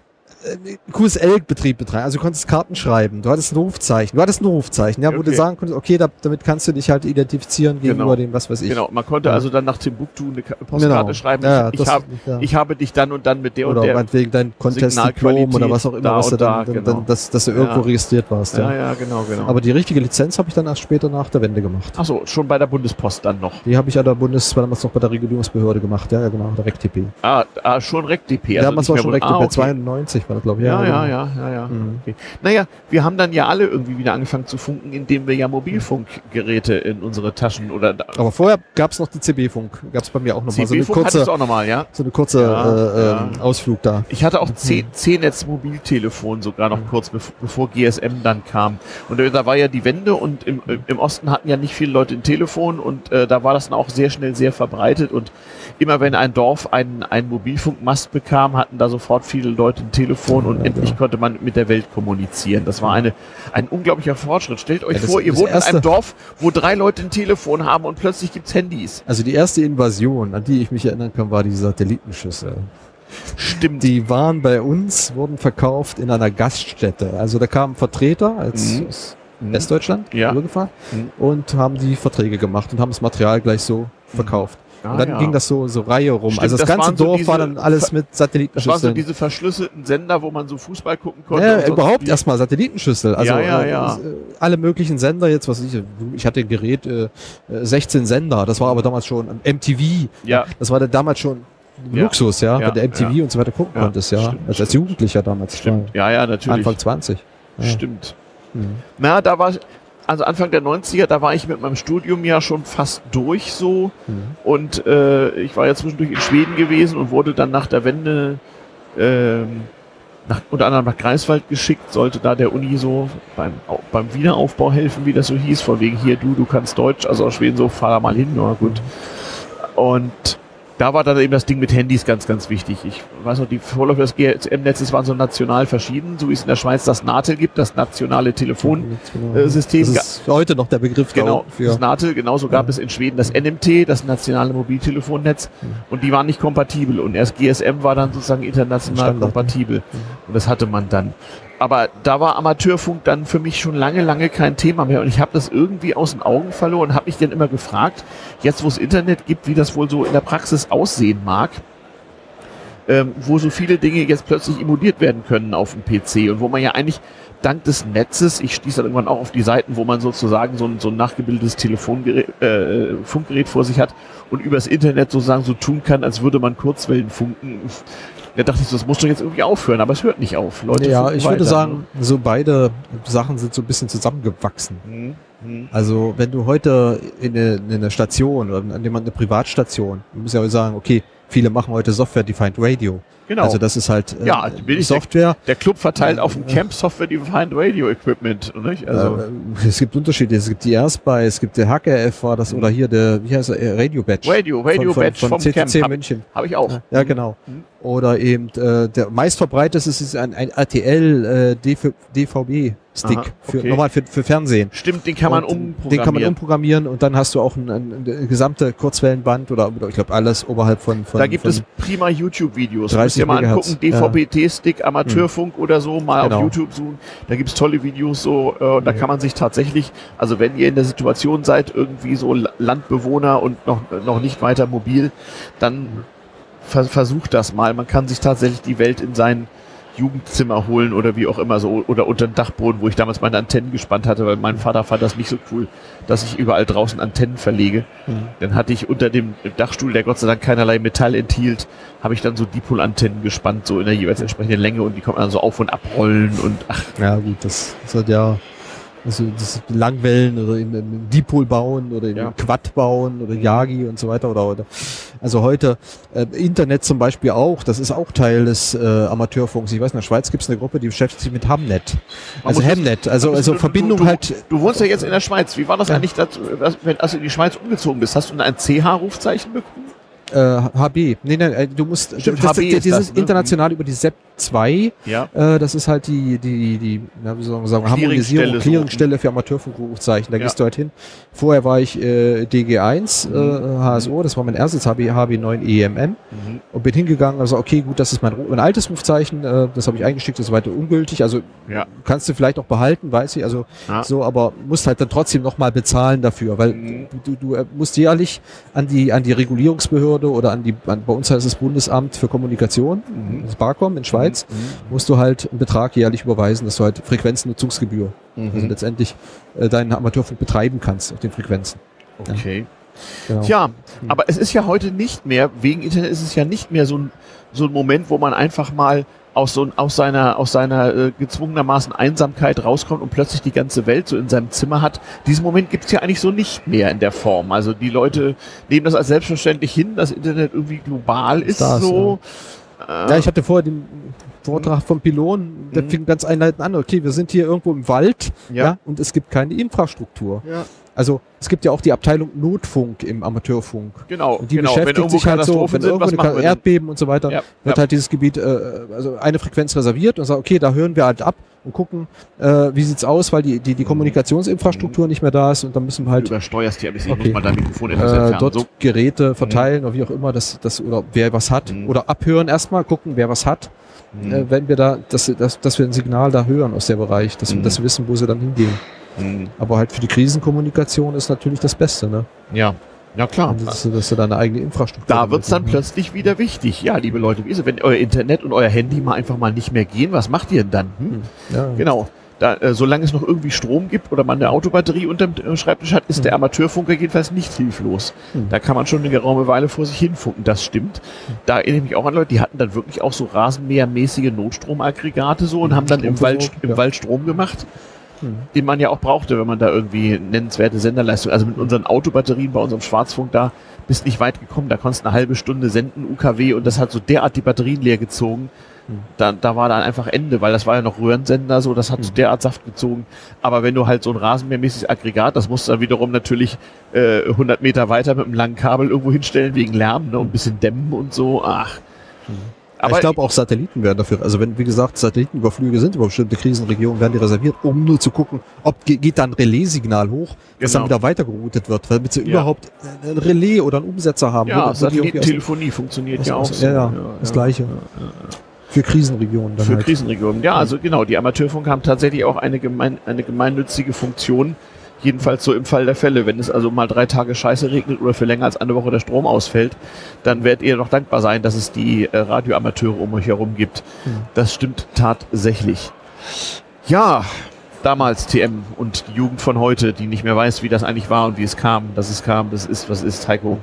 A: QSL-Betrieb betreiben. Also du konntest Karten schreiben. Du hattest ein Rufzeichen. Du hattest ein Rufzeichen, ja, wo
B: Okay.
A: du sagen konntest, okay, da, damit kannst du dich halt identifizieren gegenüber
B: Genau.
A: dem, was weiß ich.
B: Genau, man konnte
A: Ja.
B: also dann nach Timbuktu eine Ka- Postkarte
A: Genau.
B: schreiben.
A: Ja,
B: ich, hab,
A: ja.
B: ich habe dich dann und dann mit der
A: Oder
B: und der.
A: meinetwegen dein Contest-Diplom oder was auch immer, was du dann,
B: da,
A: dann,
B: genau.
A: dann dass, dass du irgendwo registriert warst. Ja.
B: ja, ja, genau, genau.
A: Aber die richtige Lizenz habe ich dann erst später nach der Wende gemacht.
B: Ach so, schon bei der Bundespost dann noch.
A: Die habe ich an der Bundes, damals noch bei der Regulierungsbehörde gemacht. Ja, ja, genau, der RecTP.
B: Ah, ah schon RecDP.
A: Ja, damals war schon RecTP.
B: ah, okay.
A: 92 war das, glaube ich.
B: Ja, ja, ja, ja, ja.
A: Mhm.
B: Okay. Naja, wir haben dann ja alle irgendwie wieder angefangen zu funken, indem wir ja Mobilfunkgeräte in unsere Taschen oder da-
A: Aber vorher gab es noch die CB-Funk. Gab es bei mir auch noch mal so eine kurze,
B: auch nochmal, ja?
A: so eine kurze
B: Ja,
A: äh,
B: ja.
A: ähm, Ausflug da.
B: Ich hatte auch C- C-Netz Mobiltelefon sogar noch kurz bev bevor GSM dann kam. Und äh, da war ja die Wende und im, äh, im Osten hatten ja nicht viele Leute ein Telefon und äh, da war das dann auch sehr schnell sehr verbreitet und immer wenn ein Dorf einen, einen Mobilfunkmast bekam, hatten da sofort viele Leute ein Telefon und
A: Ja,
B: endlich
A: genau.
B: konnte man mit der Welt kommunizieren. Das war eine, ein unglaublicher Fortschritt. Stellt euch
A: Ja, das-
B: vor, ihr wohnt in einem Dorf, wo drei Leute ein Telefon haben und plötzlich gibt's Handys.
A: Also die erste Invasion, an die ich mich erinnern kann, war die Satellitenschüssel.
B: Stimmt.
A: Die waren bei uns, wurden verkauft in einer Gaststätte. Also da kamen Vertreter als
B: Mhm.
A: aus
B: Mhm.
A: Westdeutschland
B: Ja.
A: rübergefahren
B: Mhm.
A: und haben die Verträge gemacht und haben das Material gleich so verkauft.
B: Ah,
A: und dann
B: ja.
A: ging das so, so Reihe rum.
B: Stimmt,
A: also das,
B: das
A: ganze
B: waren so
A: Dorf
B: diese
A: war dann alles mit
B: Das waren so
A: Satellitenschüsseln.
B: diese verschlüsselten Sender, wo man so Fußball gucken konnte.
A: Ja, überhaupt
B: wie.
A: erstmal Satellitenschüssel. Also
B: Ja, ja,
A: äh,
B: ja.
A: äh, alle möglichen Sender jetzt, was ich, ich hatte ein Gerät, äh, äh, 16 Sender, das war aber damals schon ein MTV.
B: Ja,
A: Das war dann damals schon
B: Ja.
A: Luxus, ja,
B: Ja,
A: wenn du MTV und so weiter gucken
B: Ja,
A: konntest, ja.
B: stimmt,
A: als, als. Jugendlicher damals.
B: Stimmt. Ja, ja, natürlich.
A: Anfang 20. Ja.
B: Stimmt.
A: Mhm.
B: Na, da war, also Anfang der 90er, da war ich mit meinem Studium ja schon fast durch so.
A: Mhm.
B: Und äh, ich war ja zwischendurch in Schweden gewesen und wurde dann nach der Wende ähm, nach, unter anderem nach Greifswald geschickt, sollte da der Uni so beim, beim Wiederaufbau helfen, wie das so hieß, von wegen hier, du, du kannst Deutsch, also aus Schweden so, fahr da mal hin, na gut. Und da war dann eben das Ding mit Handys ganz, ganz wichtig. Ich weiß noch, die Vorläufer des GSM-Netzes waren so national verschieden, so wie es in der Schweiz das NATEL gibt, das nationale Telefon.
A: Genau.
B: äh,
A: Das ist heute noch der Begriff
B: Genau,
A: unten für.
B: das NATEL, genauso gab
A: Ja.
B: es in Schweden das NMT, das nationale Mobiltelefonnetz, und die waren nicht kompatibel. Und erst GSM war dann sozusagen international
A: Standard,
B: kompatibel. Und das hatte man dann. Aber da war Amateurfunk dann für mich schon lange, lange kein Thema mehr. Und ich habe das irgendwie aus den Augen verloren und habe mich dann immer gefragt, jetzt wo es Internet gibt, wie das wohl so in der Praxis aussehen mag. Ähm, wo so viele Dinge jetzt plötzlich emuliert werden können auf dem PC und wo man ja eigentlich dank des Netzes, ich stieß dann irgendwann auch auf die Seiten, wo man sozusagen so ein, so ein nachgebildetes Telefongerät, äh, Funkgerät vor sich hat und übers Internet sozusagen so tun kann, als würde man Kurzwellen funken. Da dachte ich das muss doch jetzt irgendwie aufhören, aber es hört nicht auf. Leute
A: ja, ich würde
B: weiter,
A: sagen, so beide Sachen sind so ein bisschen zusammengewachsen.
B: ne? Hm, hm.
A: Also wenn du heute in eine, in eine Station oder an jemand eine Privatstation, du musst ja auch sagen, okay, viele machen heute Software-Defined Radio.
B: Genau.
A: Also das ist halt
B: äh, ja,
A: Software.
B: Der, der, Club verteilt auf dem Camp Software-Defined Radio Equipment. Nicht?
A: Also äh, es gibt Unterschiede. Es gibt die Erstbei, es gibt der HKF war das oder hier der, wie heißt er, Radio Badge.
B: Radio, Radio
A: von,
B: Badge
A: von, von
B: vom
A: CTC
B: Camp.
A: München.
B: Habe ich auch.
A: Ja, genau. Mhm. Oder eben äh, der meistverbreitete ist ein, ein RTL äh, DVB Stick
B: Aha,
A: für
B: okay.
A: normal für, für Fernsehen.
B: Stimmt, den kann man
A: Und
B: umprogrammieren.
A: Den kann man umprogrammieren und dann hast du auch ein, ein, ein gesamte Kurzwellenband oder, oder ich glaube alles oberhalb von, von
B: Da gibt
A: von
B: es prima YouTube-Videos.
A: 30
B: Müsst ihr mal
A: Megahertz.
B: angucken, DVB-T-Stick, Amateurfunk oder so, mal
A: Genau.
B: auf YouTube suchen. Da gibt's tolle Videos so. Äh, und da kann man sich tatsächlich, also wenn ihr in der Situation seid, irgendwie so La- Landbewohner und noch, noch nicht weiter mobil, dann ver versucht das mal. Man kann sich tatsächlich die Welt in sein Jugendzimmer holen oder wie auch immer so oder unter den Dachboden, wo ich damals meine Antennen gespannt hatte, weil mein Vater fand das nicht so cool, dass ich überall draußen Antennen verlege. Dann hatte ich unter dem Dachstuhl, der Gott sei Dank keinerlei Metall enthielt, habe ich dann so Dipol-Antennen gespannt, so in der jeweils entsprechenden Länge und die konnte man dann so auf und abrollen und ach,
A: Ja gut, das, das hat ja also das Langwellen oder in, in Dipol bauen oder in
B: Ja.
A: Quad bauen oder Yagi und so weiter oder, oder also heute äh, Internet zum Beispiel auch, das ist auch Teil des äh, Amateurfunks. Ich weiß, in der Schweiz gibt es eine Gruppe, die beschäftigt sich mit Hamnet. Also
B: das-
A: Hamnet, also, also
B: du-
A: Verbindung
B: du, du,
A: halt
B: Du wohnst ja jetzt in der Schweiz. Wie war das
A: Ja.
B: eigentlich, was- wenn, als du in die Schweiz umgezogen bist? Hast du ein CH-Rufzeichen bekommen?
A: äh, HB. Nee, nee, äh, du musst
B: Stimmt,
A: das,
B: HB ist
A: dieses
B: das, ne?
A: international über die SEP 2
B: Ja.
A: Äh, das ist halt die, die, die, na, wie soll man sagen,
B: Clearingstelle
A: Harmonisierung,
B: so.
A: Clearingstelle für Amateurfunkrufzeichen. Da
B: Ja.
A: gehst du halt hin. Vorher war ich äh, DG1
B: Mhm.
A: äh, HSO, das war mein erstes HB, HB9 EMM
B: Mhm.
A: und bin hingegangen, also okay, gut, das ist mein, mein altes Rufzeichen, äh, das habe ich eingeschickt, das ist weiter ungültig, also
B: Ja.
A: kannst du vielleicht auch behalten, weiß ich, also
B: Ja.
A: so, aber musst halt dann trotzdem nochmal bezahlen dafür, weil
B: Mhm.
A: du, du musst jährlich an die, an die Regulierungsbehörde oder an die, an, bei uns heißt es Bundesamt für Kommunikation,
B: Mhm.
A: das BARCOM in Schweiz, musst du halt einen Betrag jährlich überweisen, dass du halt Frequenznutzungsgebühr,
B: Mhm.
A: also letztendlich äh, deinen Amateurfunk betreiben kannst auf den Frequenzen.
B: Okay.
A: Genau.
B: Tja, aber es ist ja heute nicht mehr, wegen Internet ist es ja nicht mehr so ein, so ein Moment, wo man einfach mal aus, so, aus seiner, aus seiner äh, gezwungenermaßen Einsamkeit rauskommt und plötzlich die ganze Welt so in seinem Zimmer hat. Diesen Moment gibt es ja eigentlich so nicht mehr in der Form. Also die Leute nehmen das als selbstverständlich hin, dass Internet irgendwie global ist
A: Das,
B: so.
A: Ja, ich hatte vorher den Vortrag vom Pylon, der
B: Mhm.
A: fing ganz einleitend an. Okay, wir sind hier irgendwo im Wald ja.
B: Ja.
A: und es gibt keine Infrastruktur.
B: Ja.
A: Also es gibt ja auch die Abteilung Notfunk im Amateurfunk.
B: Genau,
A: Und die
B: genau.
A: Beschäftigt sich halt so, wenn
B: sind,
A: irgendwo
B: was
A: eine? Erdbeben und so weiter,
B: Ja,
A: wird
B: ja.
A: halt dieses Gebiet, äh, also eine Frequenz reserviert und sagt, okay, da hören wir halt ab und gucken, äh, wie sieht's aus, weil die, die, die Kommunikationsinfrastruktur nicht mehr da ist und dann müssen wir
B: Du
A: halt
B: übersteuerst hier ein bisschen. Ich
A: Okay.
B: muss mal dein Mikrofon etwas
A: äh,
B: entfernen.
A: dort
B: So.
A: Geräte verteilen oder wie auch immer, das, das, oder wer was hat.
B: Mhm.
A: Oder abhören erstmal, gucken, wer was hat.
B: Mhm.
A: Äh, wenn wir da, dass, dass, dass wir ein Signal da hören aus dem Bereich, dass, wir
B: Mhm.
A: dass wir wissen, wo sie dann hingehen.
B: Mhm.
A: Aber halt für die Krisenkommunikation ist natürlich das Beste, ne?
B: Ja, ja klar.
A: Dass, du- dass du da eine eigene Infrastruktur
B: Da wird's dann
A: damit hast.
B: plötzlich wieder wichtig. Ja, liebe Leute, wie ist es, wenn euer Internet und euer Handy mal einfach mal nicht mehr gehen, was macht ihr denn dann? Hm?
A: Ja.
B: Genau. Da, äh, solange es noch irgendwie Strom gibt oder man eine Autobatterie unterm äh, Schreibtisch hat, ist
A: Mhm.
B: der Amateurfunker jedenfalls nicht hilflos.
A: Mhm.
B: Da kann man schon eine geraume Weile vor sich hinfunken, das stimmt. Da erinnere ich mich auch an Leute, die hatten dann wirklich auch so rasenmähermäßige Notstromaggregate so und
A: Mhm,
B: haben dann im Wald,
A: Stromversorgung,
B: im
A: ja.
B: Wald Strom gemacht,
A: Mhm.
B: den man ja auch brauchte, wenn man da irgendwie nennenswerte Senderleistung, also mit unseren Autobatterien bei unserem Schwarzfunk da, bist nicht weit gekommen, da konntest eine halbe Stunde senden, UKW und das hat so derart die Batterien leer gezogen.
A: Mhm.
B: Da, da war dann einfach Ende, weil das war ja noch Röhrensender, so, das hat so
A: Mhm.
B: derart Saft gezogen. Aber wenn du halt so ein rasenmähermäßiges Aggregat, das musst du dann wiederum natürlich äh, 100 Meter weiter mit einem langen Kabel irgendwo hinstellen wegen Lärm ne, und ein bisschen dämmen und so. Ach.
A: Aber ich glaube auch Satelliten werden dafür, also wenn, wie gesagt, Satellitenüberflüge sind über bestimmte Krisenregionen, werden die reserviert, um nur zu gucken, ob ge- geht da ein Relaissignal hoch, das dann
B: Genau.
A: wieder weitergeroutet wird, damit sie
B: Ja.
A: überhaupt ein Relais oder einen Umsetzer haben.
B: ja, Satellitentelefonie funktioniert
A: aus-
B: ja auch
A: aus-
B: so.
A: ja, ja, das Gleiche. Für Krisenregionen dann
B: Für
A: halt.
B: Krisenregionen. Ja, also genau, die Amateurfunker haben tatsächlich auch eine, gemein, eine gemeinnützige Funktion. Jedenfalls so im Fall der Fälle. Wenn es also mal drei Tage Scheiße regnet oder für länger als eine Woche der Strom ausfällt, dann werdet ihr noch dankbar sein, dass es die äh, Radioamateure um euch herum gibt.
A: Mhm.
B: Das stimmt tatsächlich. Ja, damals TM und die Jugend von heute, die nicht mehr weiß, wie das eigentlich war und wie es kam, dass es kam, das ist, was ist, Heiko.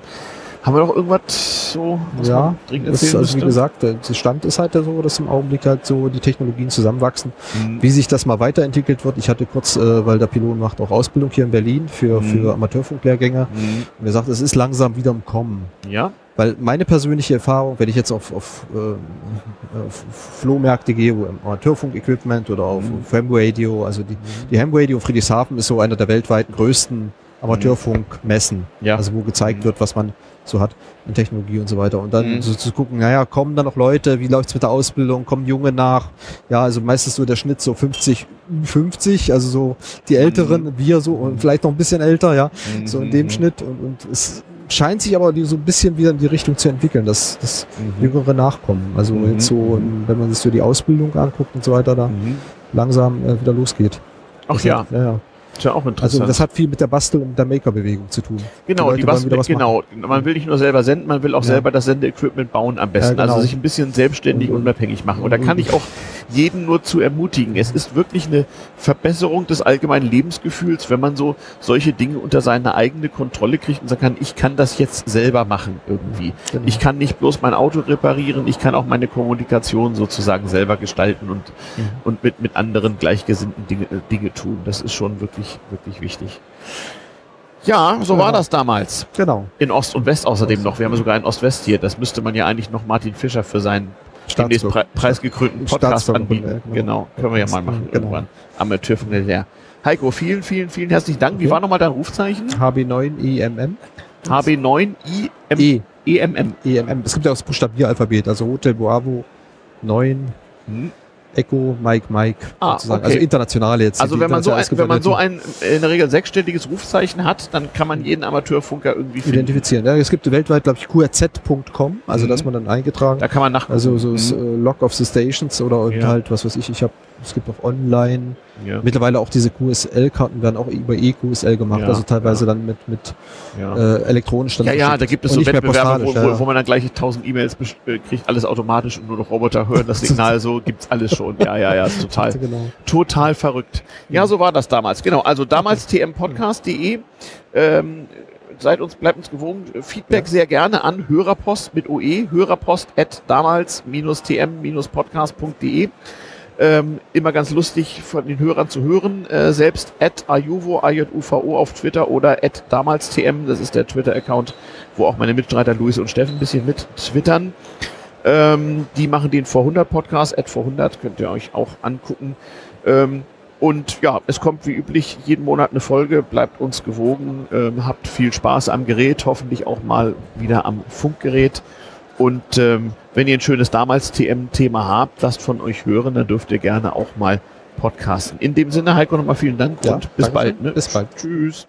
B: Haben wir noch irgendwas so,
A: Ja, Das,
B: erzählen
A: also wie gesagt, der Stand ist halt so, dass im Augenblick halt so die Technologien zusammenwachsen.
B: Mhm.
A: Wie sich das mal weiterentwickelt wird, ich hatte kurz, äh, weil der Pilot macht auch Ausbildung hier in Berlin für,
B: Mhm.
A: für Amateurfunklehrgänge.
B: Mhm.
A: Und er sagt, es ist langsam wieder im Kommen.
B: Ja,
A: Weil meine persönliche Erfahrung, wenn ich jetzt auf, auf, äh, auf Flohmärkte gehe, wo Amateurfunk-Equipment oder auf,
B: Mhm.
A: auf Ham-Radio, also die, die Ham-Radio Friedrichshafen ist so einer der weltweiten größten Amateurfunkmessen,
B: Ja.
A: also wo gezeigt
B: Mhm.
A: wird, was man so hat in Technologie und so weiter. Und dann
B: Mhm.
A: so zu gucken, naja, kommen da noch Leute, wie läuft's mit der Ausbildung, kommen Junge nach? Ja, also meistens so der Schnitt so 50, 50, also so die Älteren, wir so und vielleicht noch ein bisschen älter, ja, so in dem
B: Mhm.
A: Schnitt. Und, und es scheint sich aber die so ein bisschen wieder in die Richtung zu entwickeln, dass, dass
B: Mhm.
A: Jüngere nachkommen. Also
B: Mhm.
A: jetzt so, wenn man sich so die Ausbildung anguckt und so weiter, da
B: Mhm.
A: langsam äh, wieder losgeht.
B: Ach ja,
A: hat- ja, ja.
B: Ist ja auch interessant.
A: Also das hat viel mit der Bastel- und der Maker-Bewegung zu tun.
B: Genau, die
A: wieder was
B: genau. Man will nicht nur selber senden, man will auch
A: Ja.
B: selber das Sendeequipment bauen am besten.
A: Ja, genau.
B: Also sich ein bisschen selbstständig und unabhängig machen. Und da kann ich auch jeden nur zu ermutigen. Es ist wirklich eine Verbesserung des allgemeinen Lebensgefühls, wenn man so solche Dinge unter seine eigene Kontrolle kriegt und sagen kann, ich kann das jetzt selber machen irgendwie.
A: Genau.
B: Ich kann nicht bloß mein Auto reparieren, ich kann auch meine Kommunikation sozusagen selber gestalten und,
A: Mhm.
B: und mit, mit anderen gleichgesinnten Dinge, äh, Dinge tun. Das ist schon wirklich, wirklich wichtig. Ja, so
A: Ja.
B: war das damals.
A: Genau.
B: In Ost und West außerdem noch. Wir haben sogar in Ost-West hier. Das müsste man ja eigentlich noch Martin Fischer für seinen demnächst pre preisgekrönten Podcast anbieten. Genau.
A: genau.
B: können wir ja mal machen
A: Genau.
B: irgendwann. Amateur von der DDR. Heiko, vielen, vielen, vielen herzlichen Dank. Wie
A: Okay.
B: war nochmal dein Rufzeichen?
A: HB9 EMM.
B: HB9 IM
A: E.
B: EMM.
A: EMM. Es gibt ja auch das Buchstabieralphabet, also Hotel Bravo 9
B: Hm.
A: Echo Mike Mike.
B: Ah,
A: sozusagen.
B: okay.
A: Also internationale jetzt.
B: Also wenn man so ein,
A: international
B: wenn man so ein in der Regel sechsstelliges Rufzeichen hat, dann kann man jeden Amateurfunker irgendwie finden.
A: identifizieren. Ja, es gibt weltweit, glaube ich, qrz.com, also
B: Mhm.
A: da ist man dann eingetragen.
B: Da kann man nach
A: Also so das, äh, Log of the Stations oder
B: Ja.
A: halt, was weiß ich, ich habe, es gibt auch online.
B: ja,
A: Mittlerweile auch diese QSL-Karten werden auch über EQSL gemacht,
B: Ja,
A: also teilweise
B: ja.
A: dann mit, mit
B: ja.
A: äh, elektronisch dann
B: Ja, ja, da gibt es so Wettbewerbe, wo, wo, wo man dann gleich tausend E-Mails äh, kriegt, alles automatisch und nur noch Roboter hören das Signal, so gibt's alles schon. Ja, ja, ja, total,
A: Genau.
B: total verrückt. Ja, so war das damals. Genau, also damals tmpodcast.de. Ähm, seid uns, bleibt uns gewogen. Feedback
A: Ja.
B: sehr gerne an Hörerpost mit OE, Hörerpost at damals-tm-podcast.de. Ähm, immer ganz lustig von den Hörern zu hören. Äh, selbst at Ajuvo, AJUVO auf Twitter oder at damals-tm, das ist der Twitter-Account, wo auch meine Mitstreiter Luis und Steffen ein bisschen mit twittern. Ähm, die machen den vor 100 Podcast, at vor 100, könnt ihr euch auch angucken. Ähm, und ja, es kommt wie üblich jeden Monat eine Folge, bleibt uns gewogen, ähm, habt viel Spaß am Gerät, hoffentlich auch mal wieder am Funkgerät. Und ähm, wenn ihr ein schönes damals TM-Thema habt, lasst von euch hören, dann dürft ihr gerne auch mal podcasten. In dem Sinne, Heiko, nochmal vielen Dank
A: Ja,
B: und bis bald. Ne?
A: Bis bald.
B: Tschüss.